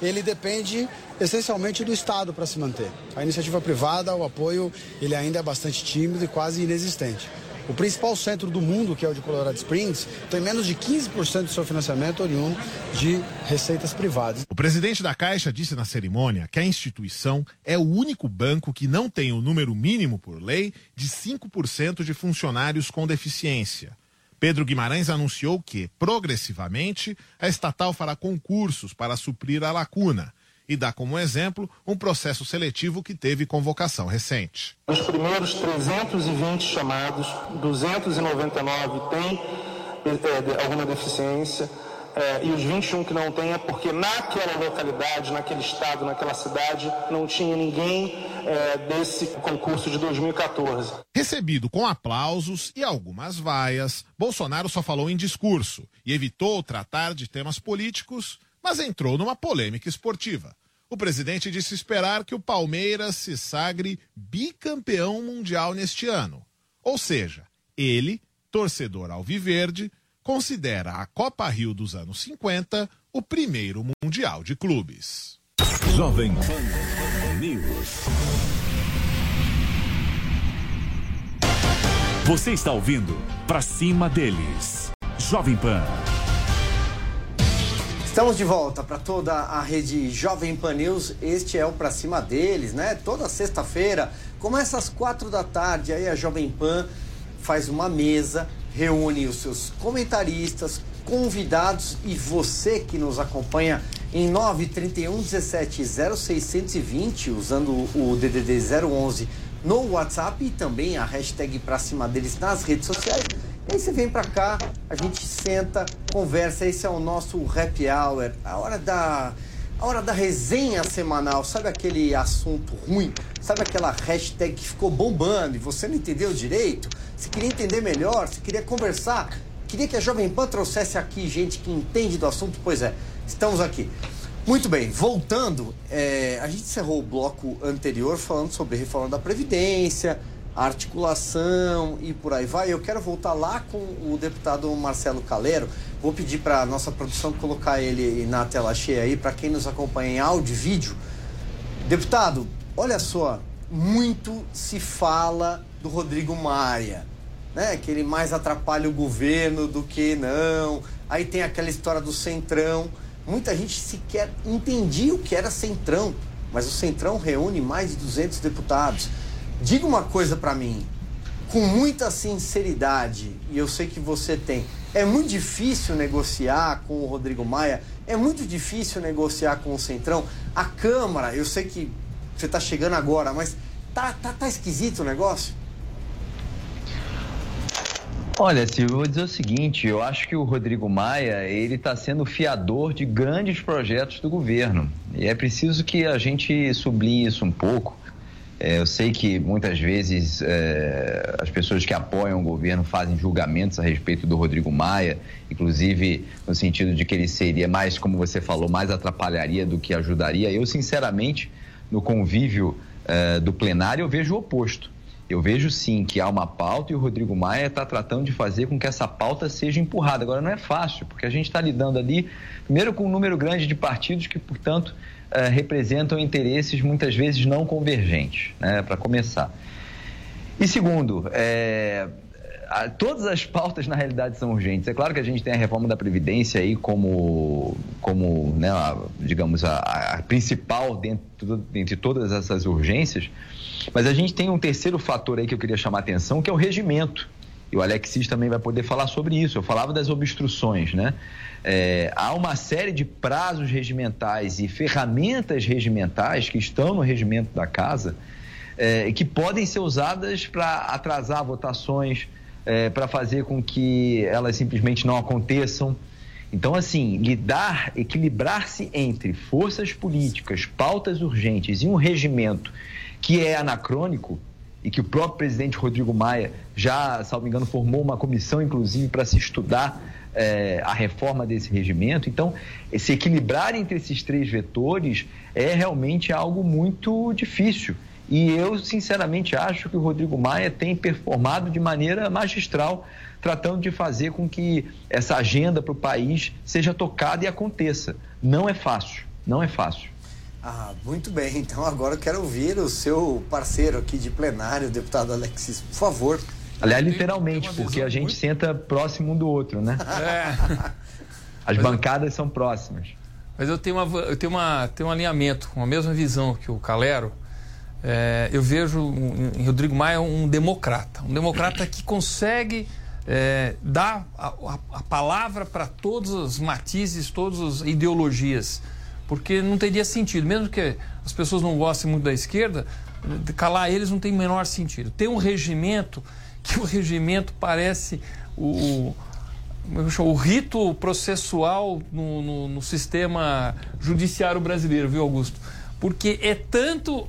ele depende essencialmente do Estado para se manter. A iniciativa privada, o apoio, ele ainda é bastante tímido e quase inexistente. O principal centro do mundo, que é o de Colorado Springs, tem menos de 15% do seu financiamento oriundo de receitas privadas. O presidente da Caixa disse na cerimônia que a instituição é o único banco que não tem o número mínimo por lei de 5% de funcionários com deficiência. Pedro Guimarães anunciou que, progressivamente, a estatal fará concursos para suprir a lacuna e dá como exemplo um processo seletivo que teve convocação recente. Nos primeiros 320 chamados, 299 têm é, alguma deficiência. É, e os 21 que não têm é porque naquela localidade, naquele estado, naquela cidade, não tinha ninguém é, desse concurso de 2014. Recebido com aplausos e algumas vaias, Bolsonaro só falou em discurso e evitou tratar de temas políticos mas entrou numa polêmica esportiva. O presidente disse esperar que o Palmeiras se sagre bicampeão mundial neste ano. Ou seja, ele, torcedor alviverde, considera a Copa Rio dos anos 50 o primeiro mundial de clubes. Jovem Pan News. Você está ouvindo Pra Cima Deles. Jovem Pan. Estamos de volta para toda a rede Jovem Pan News. Este é o Pra Cima deles, né? Toda sexta-feira, começa às quatro da tarde, aí a Jovem Pan faz uma mesa, reúne os seus comentaristas, convidados e você que nos acompanha em 931 17 0620, usando o DDD 011 no WhatsApp e também a hashtag pra cima deles nas redes sociais. E aí você vem pra cá, a gente senta, conversa. Esse é o nosso happy hour, a hora da, a hora da resenha semanal. Sabe aquele assunto ruim? Sabe aquela hashtag que ficou bombando e você não entendeu direito? Você queria entender melhor? Você queria conversar? Queria que a Jovem Pan trouxesse aqui gente que entende do assunto? Pois é, estamos aqui. Muito bem, voltando, é, a gente encerrou o bloco anterior falando sobre reforma da Previdência, articulação e por aí vai. Eu quero voltar lá com o deputado Marcelo Calero. Vou pedir para a nossa produção colocar ele na tela cheia aí, para quem nos acompanha em áudio e vídeo. Deputado, olha só, muito se fala do Rodrigo Maia, né? Que ele mais atrapalha o governo do que não. Aí tem aquela história do Centrão. Muita gente sequer entendia o que era Centrão, mas o Centrão reúne mais de 200 deputados. Diga uma coisa para mim, com muita sinceridade, e eu sei que você tem, é muito difícil negociar com o Rodrigo Maia, é muito difícil negociar com o Centrão. A Câmara, eu sei que você está chegando agora, mas tá, tá, tá esquisito o negócio? Olha, Silvio, eu vou dizer o seguinte, eu acho que o Rodrigo Maia, ele está sendo fiador de grandes projetos do governo. E é preciso que a gente sublinhe isso um pouco. É, eu sei que muitas vezes é, as pessoas que apoiam o governo fazem julgamentos a respeito do Rodrigo Maia, inclusive no sentido de que ele seria mais, como você falou, mais atrapalharia do que ajudaria. Eu, sinceramente, no convívio é, do plenário, eu vejo o oposto. Eu vejo sim que há uma pauta e o Rodrigo Maia está tratando de fazer com que essa pauta seja empurrada. Agora, não é fácil, porque a gente está lidando ali, primeiro, com um número grande de partidos que, portanto, eh, representam interesses muitas vezes não convergentes, né, para começar. E segundo, é, todas as pautas na realidade são urgentes. É claro que a gente tem a reforma da Previdência aí como, como né, a, digamos, a, a principal dentro, dentre todas essas urgências, mas a gente tem um terceiro fator aí que eu queria chamar a atenção, que é o regimento. E o Alexis também vai poder falar sobre isso. Eu falava das obstruções, né? É, há uma série de prazos regimentais e ferramentas regimentais que estão no regimento da casa é, que podem ser usadas para atrasar votações, é, para fazer com que elas simplesmente não aconteçam. Então, assim, lidar, equilibrar-se entre forças políticas, pautas urgentes e um regimento que é anacrônico e que o próprio presidente Rodrigo Maia já, salvo engano, formou uma comissão, inclusive, para se estudar é, a reforma desse regimento. Então, se equilibrar entre esses três vetores é realmente algo muito difícil. E eu, sinceramente, acho que o Rodrigo Maia tem performado de maneira magistral, tratando de fazer com que essa agenda para o país seja tocada e aconteça. Não é fácil, não é fácil. Ah, muito bem. [LAUGHS] Então agora eu quero ouvir o seu parceiro aqui de plenário, o deputado Alexis, por favor. Aliás, literalmente, porque a gente senta próximo um do outro, né? [LAUGHS] É. [LAUGHS] As Mas bancadas eu... são próximas. Mas eu tenho, uma, eu tenho, uma, tenho um alinhamento, com a mesma visão que o Calero. É, eu vejo em Rodrigo Maia um democrata. Um democrata que consegue é, dar a, a, a palavra para todos os matizes, todas as ideologias porque não teria sentido. Mesmo que as pessoas não gostem muito da esquerda, calar eles não tem o menor sentido. Tem um regimento [LAUGHS] que o regimento parece o, o, o rito processual no, no, no, sistema judiciário brasileiro, viu, Augusto? Porque é tanto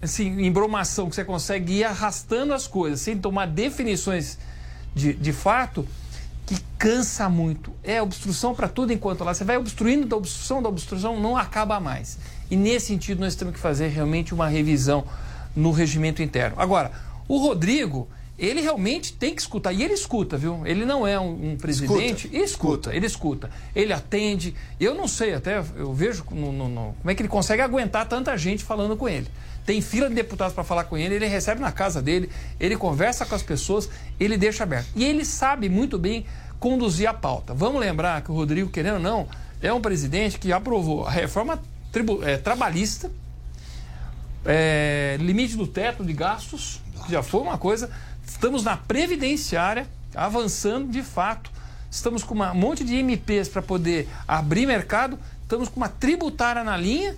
assim, embromação que você consegue ir arrastando as coisas sem tomar definições de, de fato cansa muito. É obstrução para tudo enquanto lá. Você vai obstruindo da obstrução, da obstrução, não acaba mais. E nesse sentido nós temos que fazer realmente uma revisão no regimento interno. Agora, o Rodrigo, ele realmente tem que escutar. E ele escuta, viu? Ele não é um, um presidente. Escuta. escuta. ele escuta. Ele atende. Eu não sei, até eu vejo no, no, no, como é que ele consegue aguentar tanta gente falando com ele tem fila de deputados para falar com ele, ele recebe na casa dele, ele conversa com as pessoas, ele deixa aberto. E ele sabe muito bem conduzir a pauta. Vamos lembrar que o Rodrigo, querendo ou não, é um presidente que aprovou a reforma tribu, é, trabalhista, é, limite do teto de gastos, que já foi uma coisa. Estamos na previdenciária, avançando de fato estamos com uma, um monte de MPs para poder abrir mercado, estamos com uma tributária na linha,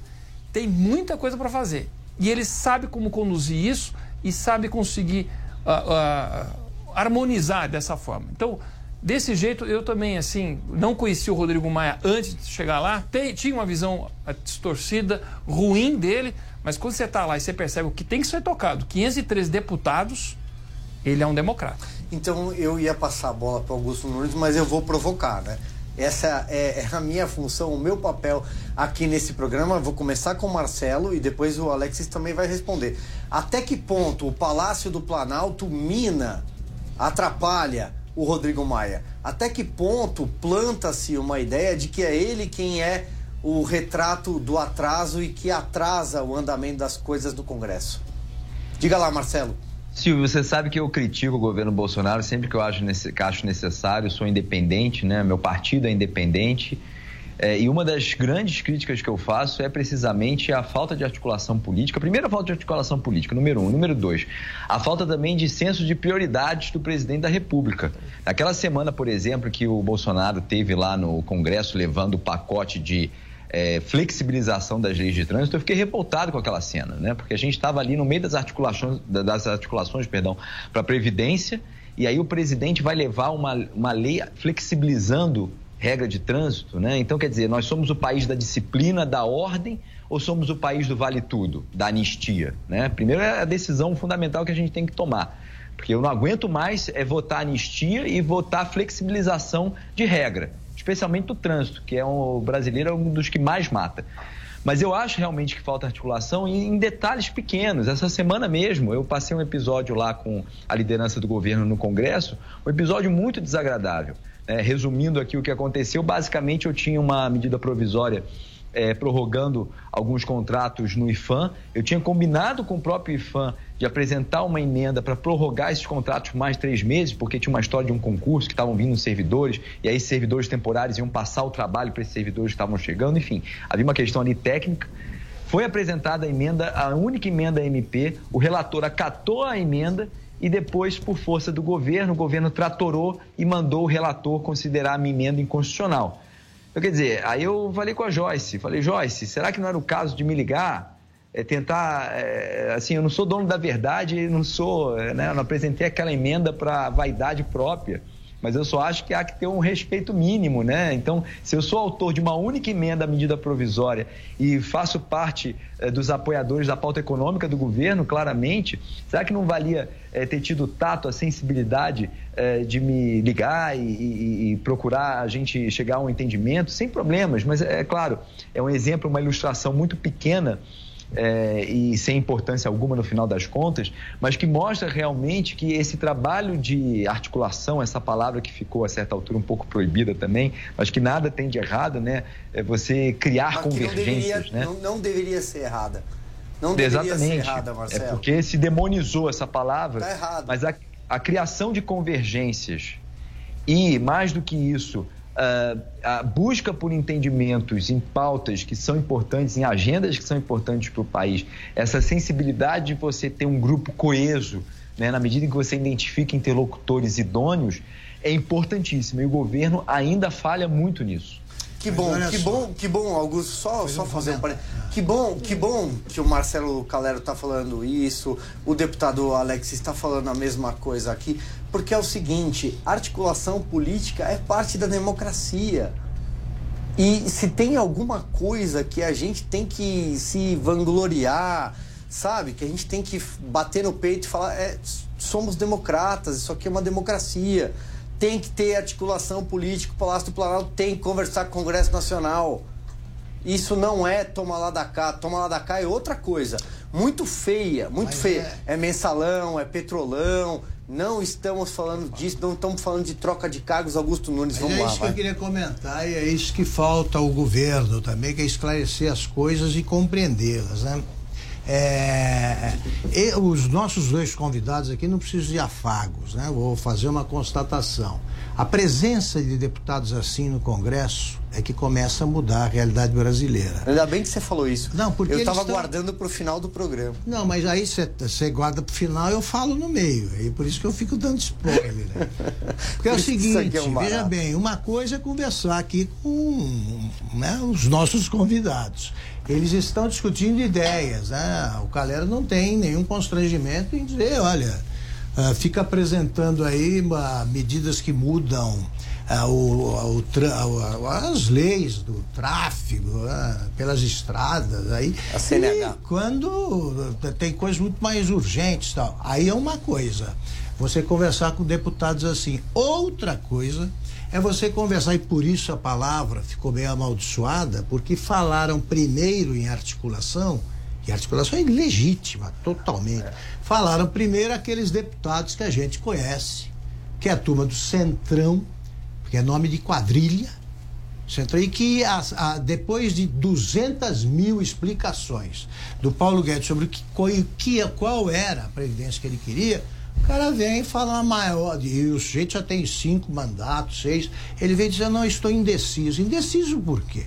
tem muita coisa para fazer. E ele sabe como conduzir isso e sabe conseguir uh, uh, harmonizar dessa forma. Então, desse jeito, eu também, assim, não conheci o Rodrigo Maia antes de chegar lá, tem, tinha uma visão distorcida, ruim dele, mas quando você está lá e você percebe o que tem que ser tocado, 503 deputados, ele é um democrata. Então eu ia passar a bola para Augusto Nunes, mas eu vou provocar, né? Essa é, é, a minha função, o meu papel aqui nesse programa. Vou começar com o Marcelo e depois o Alexis também vai responder. Até que ponto o Palácio do Planalto mina, atrapalha o Rodrigo Maia? Até que ponto planta-se uma ideia de que é ele quem é o retrato do atraso e que atrasa o andamento das coisas no Congresso? Diga lá, Marcelo. Silvio, você sabe que eu critico o governo Bolsonaro sempre que eu acho, acho necessário, sou independente, né? Meu partido é independente. É, e uma das grandes críticas que eu faço é precisamente a falta de articulação política. Primeiro, a falta de articulação política, número um. Número dois, a falta também de senso de prioridades do presidente da República. Naquela semana, por exemplo, que o Bolsonaro teve lá no Congresso levando o pacote de é, flexibilização das leis de trânsito, eu fiquei revoltado com aquela cena, né? Porque a gente estava ali no meio das articulações, das articulações, perdão, para Previdência, e aí o presidente vai levar uma, uma lei flexibilizando regra de trânsito, né? Então, quer dizer, nós somos o país da disciplina, da ordem, ou somos o país do vale tudo, da anistia, né? Primeiro é a decisão fundamental que a gente tem que tomar. Porque eu não aguento mais é votar anistia e votar flexibilização de regra especialmente do trânsito, que é um, o brasileiro é um dos que mais mata. Mas eu acho realmente que falta articulação em, detalhes pequenos. Essa semana mesmo eu passei um episódio lá com a liderança do governo no Congresso, um episódio muito desagradável. É, resumindo aqui o que aconteceu, basicamente eu tinha uma medida provisória é, prorrogando alguns contratos no IFAM. Eu tinha combinado com o próprio IFAM de apresentar uma emenda para prorrogar esses contratos mais três meses, porque tinha uma história de um concurso que estavam vindo servidores, e aí servidores temporários iam passar o trabalho para esses servidores que estavam chegando, enfim, havia uma questão ali técnica. Foi apresentada a emenda, a única emenda MP, o relator acatou a emenda e depois, por força do governo, o governo tratorou e mandou o relator considerar a emenda inconstitucional. Então, quer dizer, aí eu falei com a Joyce, falei, Joyce, será que não era o caso de me ligar? É, tentar, é, assim, eu não sou dono da verdade, não sou, é, né, eu não apresentei aquela emenda para vaidade própria mas eu só acho que há que ter um respeito mínimo, né? Então, se eu sou autor de uma única emenda à medida provisória e faço parte eh, dos apoiadores da pauta econômica do governo, claramente, será que não valia eh, ter tido o tato, a sensibilidade eh, de me ligar e, e, e, procurar a gente chegar a um entendimento sem problemas? Mas é claro, é um exemplo, uma ilustração muito pequena é, e sem importância alguma no final das contas, mas que mostra realmente que esse trabalho de articulação, essa palavra que ficou a certa altura um pouco proibida também, mas que nada tem de errado, né? É você criar mas convergências, não deveria, né? Não, não, deveria ser errada. Não deveria Exatamente. ser errada, Marcelo. É porque se demonizou essa palavra, tá errado. mas a, a criação de convergências e, mais do que isso, Uh, a busca por entendimentos em pautas que são importantes, em agendas que são importantes para o país, essa sensibilidade de você ter um grupo coeso, né, na medida em que você identifica interlocutores idôneos, é importantíssimo. E o governo ainda falha muito nisso. Que bom, que só. bom, que bom, Augusto. Só, só fazer um parênteses. Que bom, que bom que o Marcelo Calero está falando isso, o deputado Alex está falando a mesma coisa aqui, porque é o seguinte: articulação política é parte da democracia. E se tem alguma coisa que a gente tem que se vangloriar, sabe? Que a gente tem que bater no peito e falar: é, somos democratas, isso aqui é uma democracia. Tem que ter articulação política, o Palácio do Planalto tem que conversar com o Congresso Nacional. Isso não é toma lá da cá. Toma lá da cá é outra coisa. Muito feia, muito Mas feia. É... é mensalão, é petrolão, não estamos falando disso, não estamos falando de troca de cargos, Augusto Nunes. Vamos é lá. É isso vai. que eu queria comentar e é isso que falta ao governo também, que é esclarecer as coisas e compreendê-las, né? É, os nossos dois convidados aqui não precisam de afagos, né? Vou fazer uma constatação. A presença de deputados assim no Congresso é que começa a mudar a realidade brasileira. Ainda bem que você falou isso. Não, porque eu estava estão- guardando para o final do programa. Não, mas aí você guarda pro final eu falo no meio. E por isso que eu fico dando spoiler. Né? Porque é o seguinte, é um veja bem, uma coisa é conversar aqui com né, os nossos convidados. Eles estão discutindo ideias, né? O Calero não tem nenhum constrangimento em dizer, olha, ah, fica apresentando aí ah, medidas que mudam ah, o, o tra- o- as leis do tráfego ah, pelas estradas aí A CNH. E quando tem coisas muito mais urgentes tal. Aí é uma coisa você conversar com deputados assim. Outra coisa é você conversar e por isso a palavra ficou bem amaldiçoada porque falaram primeiro em articulação e articulação é ilegítima totalmente. Falaram primeiro aqueles deputados que a gente conhece que é a turma do Centrão que é nome de quadrilha Centrão, e que as- a- depois de 200 mil explicações do Paulo Guedes sobre o que, qual, que- qual era a previdência que ele queria, o cara vem falar maior, e o sujeito já tem cinco mandatos, seis, ele vem dizer, não, estou indeciso. Indeciso por quê?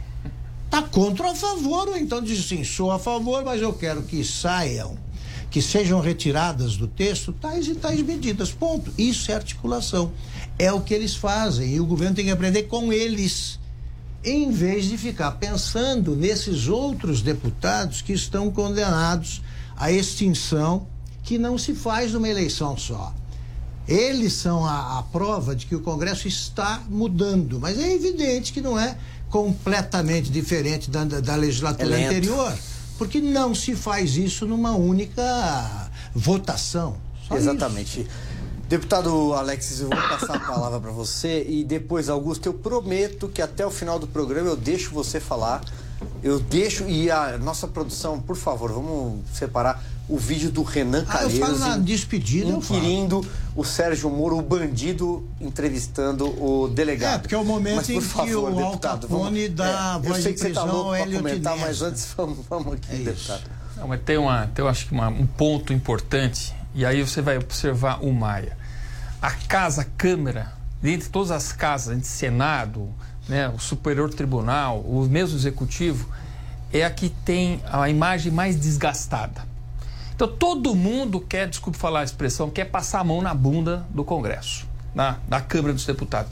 Está contra ou a favor, ou então diz assim, sou a favor, mas eu quero que saiam, que sejam retiradas do texto tais e tais medidas. Ponto. Isso é articulação. É o que eles fazem e o governo tem que aprender com eles, em vez de ficar pensando nesses outros deputados que estão condenados à extinção, que não se faz numa eleição só. Eles são a, a prova de que o Congresso está mudando, mas é evidente que não é completamente diferente da, da, legislatura É anterior, porque não se faz isso numa única votação. Só Exatamente. Deputado Alexis, eu vou passar a palavra para você e depois, Augusto, eu prometo que até o final do programa eu deixo você falar. Eu deixo e a nossa produção, por favor, vamos separar o vídeo do Renan Ah, eu Calheiros falo na despedida, eu falo. inquirindo o Sérgio Moro, o bandido, entrevistando o delegado. É, porque é o momento Mas, em que favor, o Al deputado, Capone dá eu voz sei de que você tá prisão louco para comentar, mas antes [LAUGHS] vamos, vamos aqui, É deputado. Não, mas tem, uma, tem eu acho que uma- um ponto importante, e aí você vai observar o Maia. A casa, a Câmara, dentre todas as casas, entre Senado, né, o Superior Tribunal, o mesmo Executivo, é a que tem a imagem mais desgastada. Então todo mundo quer, desculpe falar a expressão, quer passar a mão na bunda do Congresso, na, da Câmara dos Deputados.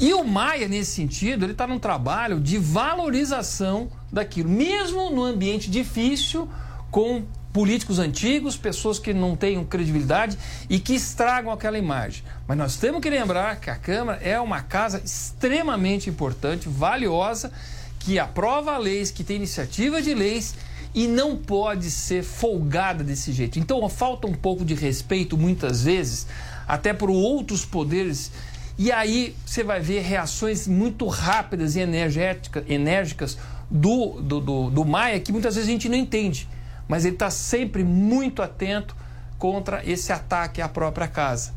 E o Maia, nesse sentido, ele está num trabalho de valorização daquilo, mesmo no ambiente difícil, com políticos antigos, pessoas que não tenham credibilidade e que estragam aquela imagem. Mas nós temos que lembrar que a Câmara é uma casa extremamente importante, valiosa, que aprova leis, que tem iniciativa de leis e não pode ser folgada desse jeito. Então falta um pouco de respeito muitas vezes, até por outros poderes. E aí você vai ver reações muito rápidas e energética, enérgicas do, do, do, do Maia, que muitas vezes a gente não entende. Mas ele está sempre muito atento contra esse ataque à própria casa.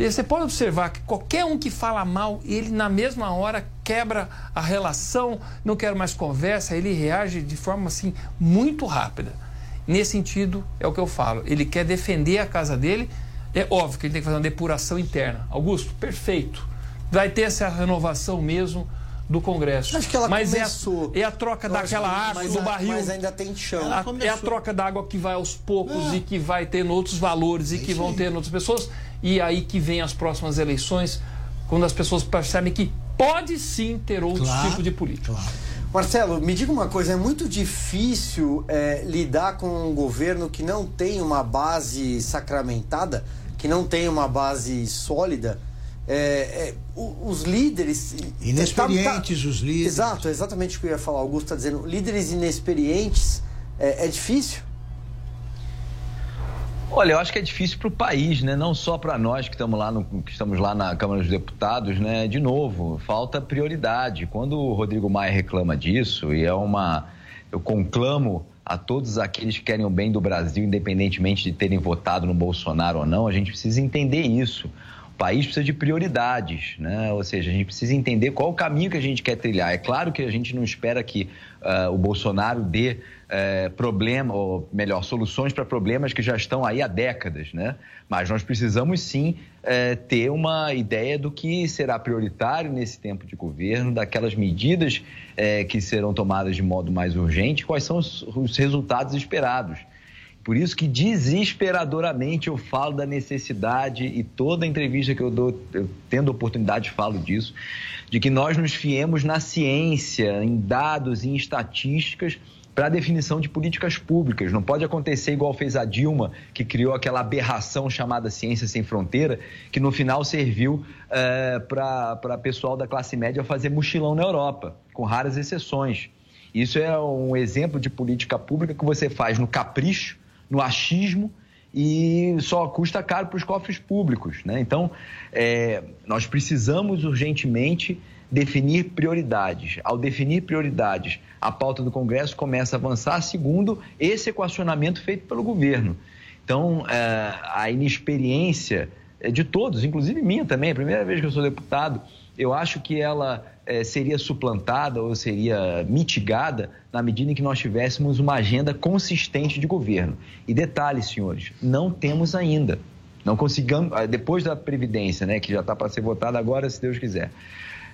E você pode observar que qualquer um que fala mal, ele na mesma hora quebra a relação, não quer mais conversa, ele reage de forma assim muito rápida. Nesse sentido, é o que eu falo. Ele quer defender a casa dele. É óbvio que ele tem que fazer uma depuração interna. Augusto, perfeito. Vai ter essa renovação mesmo do Congresso. Acho que ela mas começou. É, a, é a troca daquela água, do barril. mas ainda tem chão. A- é a começou. troca d'água que vai aos poucos É. e que vai tendo outros valores e que vão tendo outras pessoas. E aí que vem as próximas eleições, quando as pessoas percebem que pode sim ter outros Claro, tipos de política. Marcelo, me diga uma coisa, é muito difícil é, lidar com um governo que não tem uma base sacramentada, que não tem uma base sólida. É, é, os líderes. Inexperientes os líderes. Exato, exatamente o que eu ia falar. O Augusto está dizendo. Líderes inexperientes é, é difícil. Olha, eu acho que é difícil para o país, né? Não só para nós que estamos lá no, que estamos lá na Câmara dos Deputados, né? De novo, falta prioridade. Quando o Rodrigo Maia reclama disso e é uma, eu conclamo a todos aqueles que querem o bem do Brasil, independentemente de terem votado no Bolsonaro ou não, a gente precisa entender isso. País precisa de prioridades, né? Ou seja, a gente precisa entender qual o caminho que a gente quer trilhar. É claro que a gente não espera que uh, o Bolsonaro dê uh, problema, ou melhor, soluções para problemas que já estão aí há décadas, né? Mas nós precisamos sim uh, ter uma ideia do que será prioritário nesse tempo de governo, daquelas medidas eh, que serão tomadas de modo mais urgente, quais são os, os resultados esperados. Por isso que desesperadoramente eu falo da necessidade e toda entrevista que eu dou, eu tendo oportunidade falo disso, de que nós nos fiemos na ciência, em dados, em estatísticas para a definição de políticas públicas. Não pode acontecer igual fez a Dilma, que criou aquela aberração chamada ciência sem fronteira, que no final serviu é, para pessoal da classe média fazer mochilão na Europa, com raras exceções. Isso é um exemplo de política pública que você faz no capricho no achismo e só custa caro para os cofres públicos. Né? Então, é, nós precisamos urgentemente definir prioridades. Ao definir prioridades, a pauta do Congresso começa a avançar segundo esse equacionamento feito pelo governo. Então, é, a inexperiência de todos, inclusive minha também, é a primeira vez que eu sou deputado, eu acho que ela é, seria suplantada ou seria mitigada na medida em que nós tivéssemos uma agenda consistente de governo. E detalhe, senhores, não temos ainda. Não conseguimos, ah, depois da Previdência, né, que já está para ser votada agora, se Deus quiser.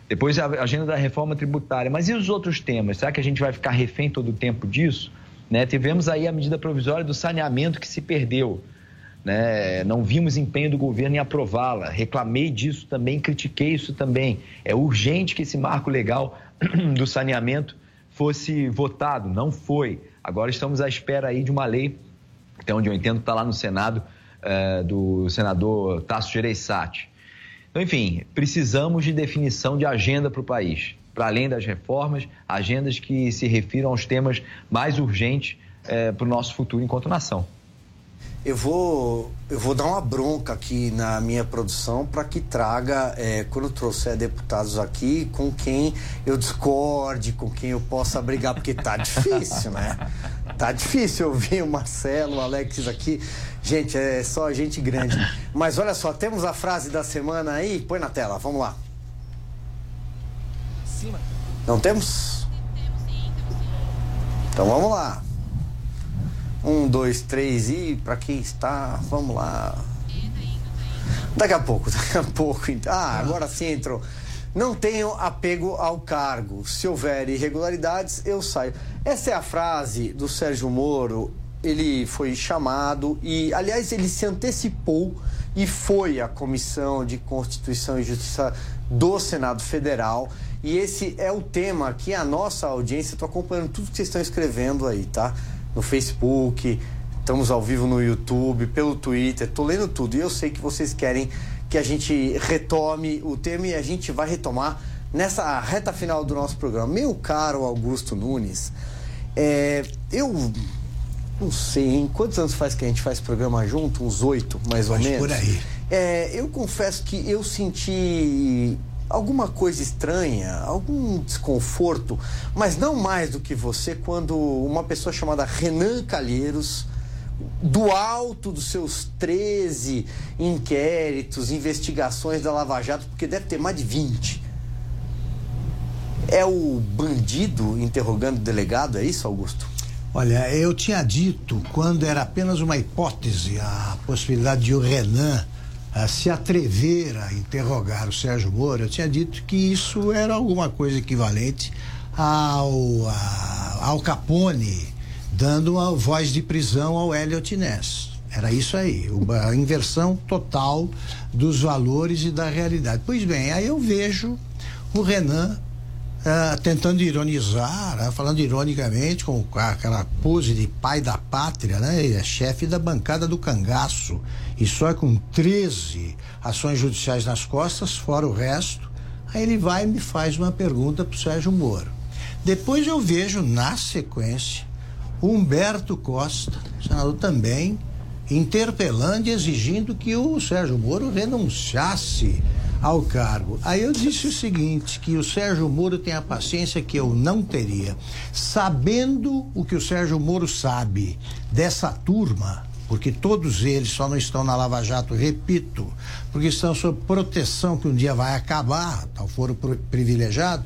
Depois a agenda da reforma tributária. Mas e os outros temas? Será que a gente vai ficar refém todo o tempo disso? Né? Tivemos aí a medida provisória do saneamento que se perdeu. Né? Não vimos empenho do governo em aprová-la. Reclamei disso também, critiquei isso também. É urgente que esse marco legal [CLEARS THROAT] do saneamento fosse votado. Não foi. Agora estamos à espera aí de uma lei, até onde eu entendo está lá no Senado, é, do senador Tasso Gereissati. Então, enfim, precisamos de definição de agenda para o país. Para além das reformas, agendas que se refiram aos temas mais urgentes é, para o nosso futuro enquanto nação eu vou, eu vou dar uma bronca aqui na minha produção para que traga, é, quando trouxer deputados aqui, com quem eu discorde, com quem eu possa brigar, porque tá [LAUGHS] difícil, né? Tá difícil ouvir o Marcelo, o Alex aqui. Gente, é só gente grande. Mas olha só, temos a frase da semana aí, põe na tela, vamos lá. Cima. Não temos? Então vamos lá. Um, dois, três e para quem está, vamos lá. Daqui a pouco, [LAUGHS] daqui a pouco. Então. Ah, agora sim entrou. Não tenho apego ao cargo. Se houver irregularidades, eu saio. Essa é a frase do Sérgio Moro. Ele foi chamado e, aliás, ele se antecipou e foi à Comissão de Constituição e Justiça do Senado Federal. E esse é o tema que a nossa audiência, estou acompanhando tudo que vocês estão escrevendo aí, tá? No Facebook, estamos ao vivo no YouTube, pelo Twitter, tô lendo tudo e eu sei que vocês querem que a gente retome o tema e a gente vai retomar nessa reta final do nosso programa. Meu caro Augusto Nunes, é, eu não sei, em quantos anos faz que a gente faz programa junto? Uns oito, mais ou menos? por aí. É, eu confesso que eu senti alguma coisa estranha, algum desconforto, mas não mais do que você quando uma pessoa chamada Renan Calheiros, do alto dos seus 13 inquéritos, investigações da Lava Jato, porque deve ter mais de 20. É o bandido interrogando o delegado, é isso, Augusto? Olha, eu tinha dito, quando era apenas uma hipótese, a possibilidade de o Renan a se atrever a interrogar o Sérgio Moro, eu tinha dito que isso era alguma coisa equivalente ao, a, ao Capone dando uma voz de prisão ao Elliot Ness. Era isso aí, a [LAUGHS] inversão total dos valores e da realidade. Pois bem, aí eu vejo o Renan uh, tentando ironizar, uh, falando ironicamente, com aquela pose de pai da pátria, né? Ele é chefe da bancada do cangaço. E só com 13 ações judiciais nas costas, fora o resto. Aí ele vai e me faz uma pergunta para o Sérgio Moro. Depois eu vejo, na sequência, Humberto Costa, senador também, interpelando e exigindo que o Sérgio Moro renunciasse ao cargo. Aí eu disse o seguinte, que o Sérgio Moro tem a paciência que eu não teria. Sabendo o que o Sérgio Moro sabe dessa turma, porque todos eles só não estão na Lava Jato, repito, porque estão sob proteção que um dia vai acabar, tal foro privilegiado,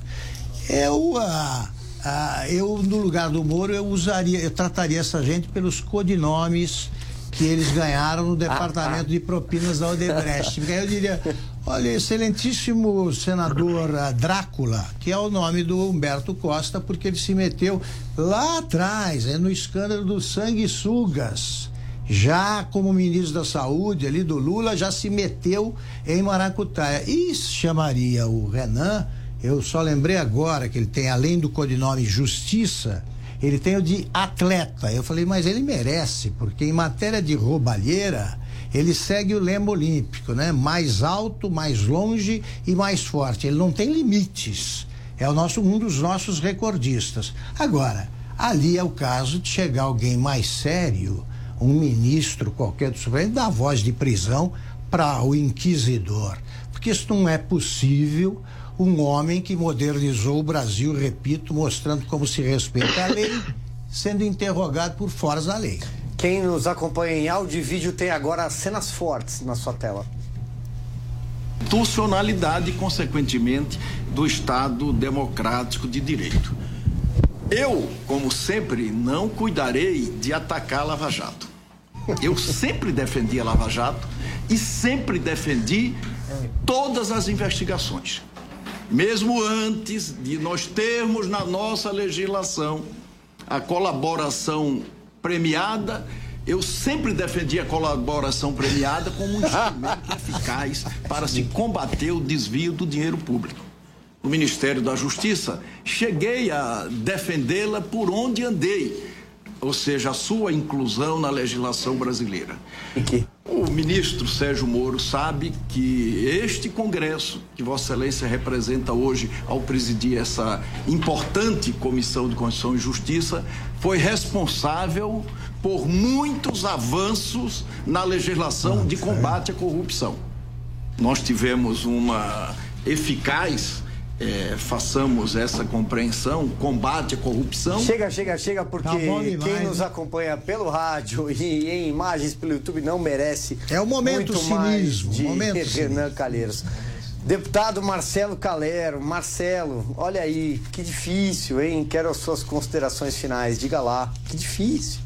eu, ah, ah, eu no lugar do Moro eu usaria, eu trataria essa gente pelos codinomes que eles ganharam no departamento de propinas da Odebrecht. Porque eu diria, olha, excelentíssimo senador ah, Drácula, que é o nome do Humberto Costa, porque ele se meteu lá atrás, é no escândalo dos sanguessugas já como ministro da Saúde ali do Lula, já se meteu em Maracutaia. E chamaria o Renan, eu só lembrei agora que ele tem, além do codinome Justiça, ele tem o de atleta. Eu falei, mas ele merece, porque em matéria de roubalheira, ele segue o lema olímpico, né? Mais alto, mais longe e mais forte. Ele não tem limites. É o nosso, um dos nossos recordistas. Agora, ali é o caso de chegar alguém mais sério um ministro qualquer do Supremo dá voz de prisão para o inquisidor. Porque isso não é possível um homem que modernizou o Brasil, repito, mostrando como se respeita a lei, sendo interrogado por fora da lei. Quem nos acompanha em áudio e vídeo tem agora cenas fortes na sua tela. Institucionalidade, consequentemente, do Estado democrático de direito. Eu, como sempre, não cuidarei de atacar a Lava Jato. Eu sempre defendi a Lava Jato e sempre defendi todas as investigações. Mesmo antes de nós termos na nossa legislação a colaboração premiada, eu sempre defendi a colaboração premiada como um instrumento [LAUGHS] eficaz para se combater o desvio do dinheiro público. No Ministério da Justiça, cheguei a defendê-la por onde andei ou seja, a sua inclusão na legislação brasileira. O ministro Sérgio Moro sabe que este Congresso, que Vossa Excelência representa hoje ao presidir essa importante Comissão de Constituição e Justiça, foi responsável por muitos avanços na legislação de combate à corrupção. Nós tivemos uma eficaz é, façamos essa compreensão, combate à corrupção. Chega, chega, chega, porque tá quem nos acompanha pelo rádio e em imagens pelo YouTube não merece. É o momento muito cinismo, de momento [LAUGHS] Renan cinismo. Calheiros. Deputado Marcelo Calero, Marcelo, olha aí, que difícil, hein? Quero as suas considerações finais. Diga lá, que difícil.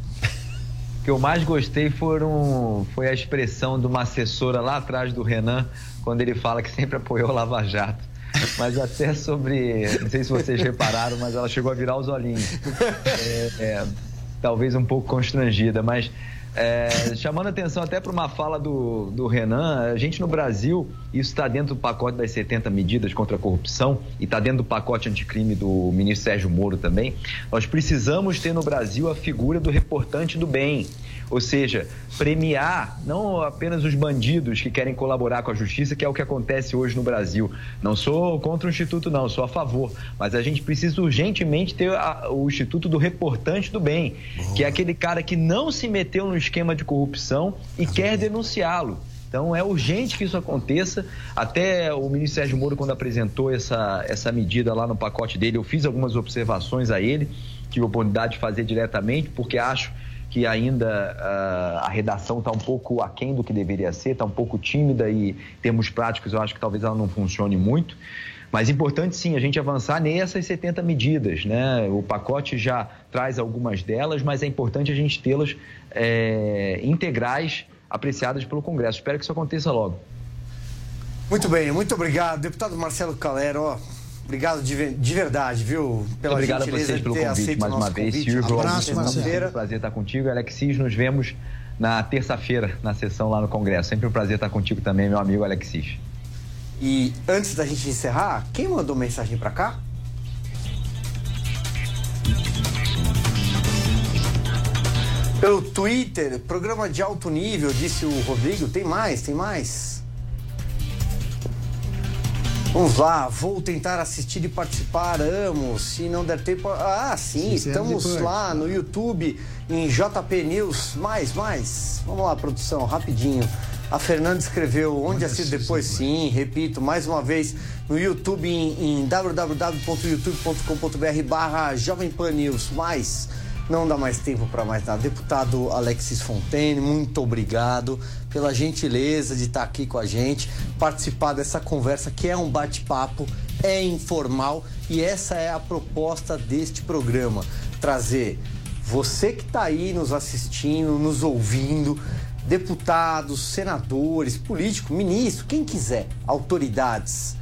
O que eu mais gostei foram, foi a expressão de uma assessora lá atrás do Renan, quando ele fala que sempre apoiou o Lava Jato mas até sobre. Não sei se vocês repararam, mas ela chegou a virar os olhinhos. É, é, talvez um pouco constrangida, mas é, chamando atenção até para uma fala do, do Renan, a gente no Brasil, isso está dentro do pacote das 70 medidas contra a corrupção e está dentro do pacote anticrime do ministro Sérgio Moro também. Nós precisamos ter no Brasil a figura do reportante do bem. Ou seja, premiar não apenas os bandidos que querem colaborar com a justiça, que é o que acontece hoje no Brasil. Não sou contra o Instituto, não, sou a favor. Mas a gente precisa urgentemente ter a, o Instituto do Reportante do Bem, que é aquele cara que não se meteu no esquema de corrupção e quer denunciá-lo. Então é urgente que isso aconteça. Até o ministro Sérgio Moro, quando apresentou essa, essa medida lá no pacote dele, eu fiz algumas observações a ele, tive a oportunidade de fazer diretamente, porque acho que ainda uh, a redação está um pouco aquém do que deveria ser, está um pouco tímida e, em termos práticos, eu acho que talvez ela não funcione muito. Mas importante sim a gente avançar nessas 70 medidas, né? O pacote já traz algumas delas, mas é importante a gente tê-las é, integrais, apreciadas pelo Congresso. Espero que isso aconteça logo. Muito bem, muito obrigado. Deputado Marcelo Calero, ó, Obrigado de, de verdade, viu? Pela Obrigado a vocês pelo convite mais uma vez, convite. Silvio. Abraço, Marcelo. prazer estar contigo. Alexis, nos vemos na terça-feira, na sessão lá no Congresso. Sempre um prazer estar contigo também, meu amigo Alexis. E antes da gente encerrar, quem mandou mensagem para cá? Pelo Twitter, programa de alto nível, disse o Rodrigo. Tem mais, tem mais. Vamos lá, vou tentar assistir e participar, amo. Se não der tempo. Ah, sim, sim estamos lá no YouTube, em JP News. Mais, mais. Vamos lá, produção, rapidinho. A Fernanda escreveu onde assiste depois, sim, repito, mais uma vez, no YouTube em, em www.youtube.com.br barra Jovem Pan News. Mais. Não dá mais tempo para mais nada. Deputado Alexis Fontaine, muito obrigado pela gentileza de estar aqui com a gente, participar dessa conversa que é um bate-papo, é informal e essa é a proposta deste programa: trazer você que está aí nos assistindo, nos ouvindo, deputados, senadores, políticos, ministros, quem quiser, autoridades,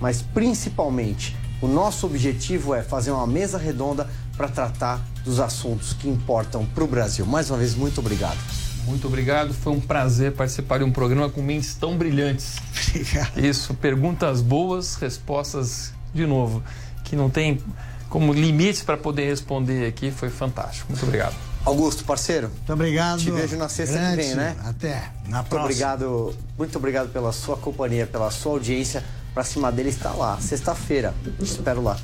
mas principalmente o nosso objetivo é fazer uma mesa redonda para tratar dos assuntos que importam para o Brasil. Mais uma vez, muito obrigado. Muito obrigado, foi um prazer participar de um programa com mentes tão brilhantes. Obrigado. Isso, perguntas boas, respostas de novo, que não tem como limites para poder responder aqui, foi fantástico. Muito obrigado. Augusto, parceiro. Muito obrigado. Te vejo na sexta Grande. que vem, né? Até. Na Muito próxima. obrigado, muito obrigado pela sua companhia, pela sua audiência. Pra cima dele está lá, sexta-feira. Te espero lá.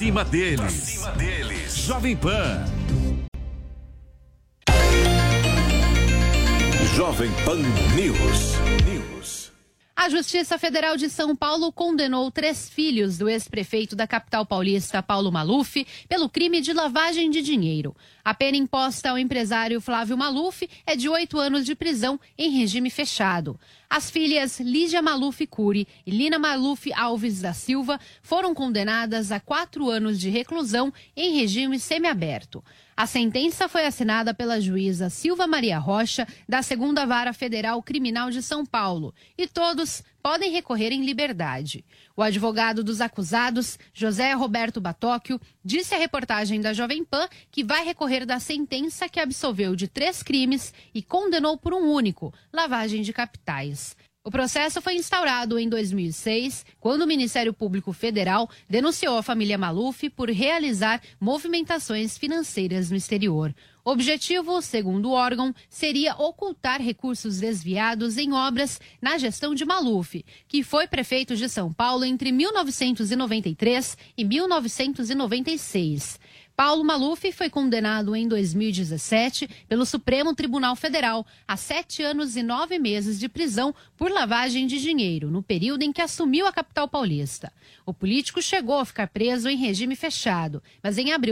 Cima deles. Pra cima deles. Jovem Pan. Jovem Pan News. A Justiça Federal de São Paulo condenou três filhos do ex-prefeito da capital paulista, Paulo Maluf, pelo crime de lavagem de dinheiro. A pena imposta ao empresário Flávio Maluf é de oito anos de prisão em regime fechado. As filhas Lígia Maluf Cury e Lina Maluf Alves da Silva foram condenadas a quatro anos de reclusão em regime semiaberto. A sentença foi assinada pela juíza Silva Maria Rocha, da Segunda Vara Federal Criminal de São Paulo, e todos podem recorrer em liberdade. O advogado dos acusados, José Roberto Batóquio, disse à reportagem da Jovem Pan que vai recorrer da sentença que absolveu de três crimes e condenou por um único, lavagem de capitais. O processo foi instaurado em 2006, quando o Ministério Público Federal denunciou a família Maluf por realizar movimentações financeiras no exterior. O objetivo, segundo o órgão, seria ocultar recursos desviados em obras na gestão de Maluf, que foi prefeito de São Paulo entre 1993 e 1996. Paulo Maluf foi condenado em 2017 pelo Supremo Tribunal Federal a sete anos e nove meses de prisão por lavagem de dinheiro, no período em que assumiu a capital paulista. O político chegou a ficar preso em regime fechado, mas em abril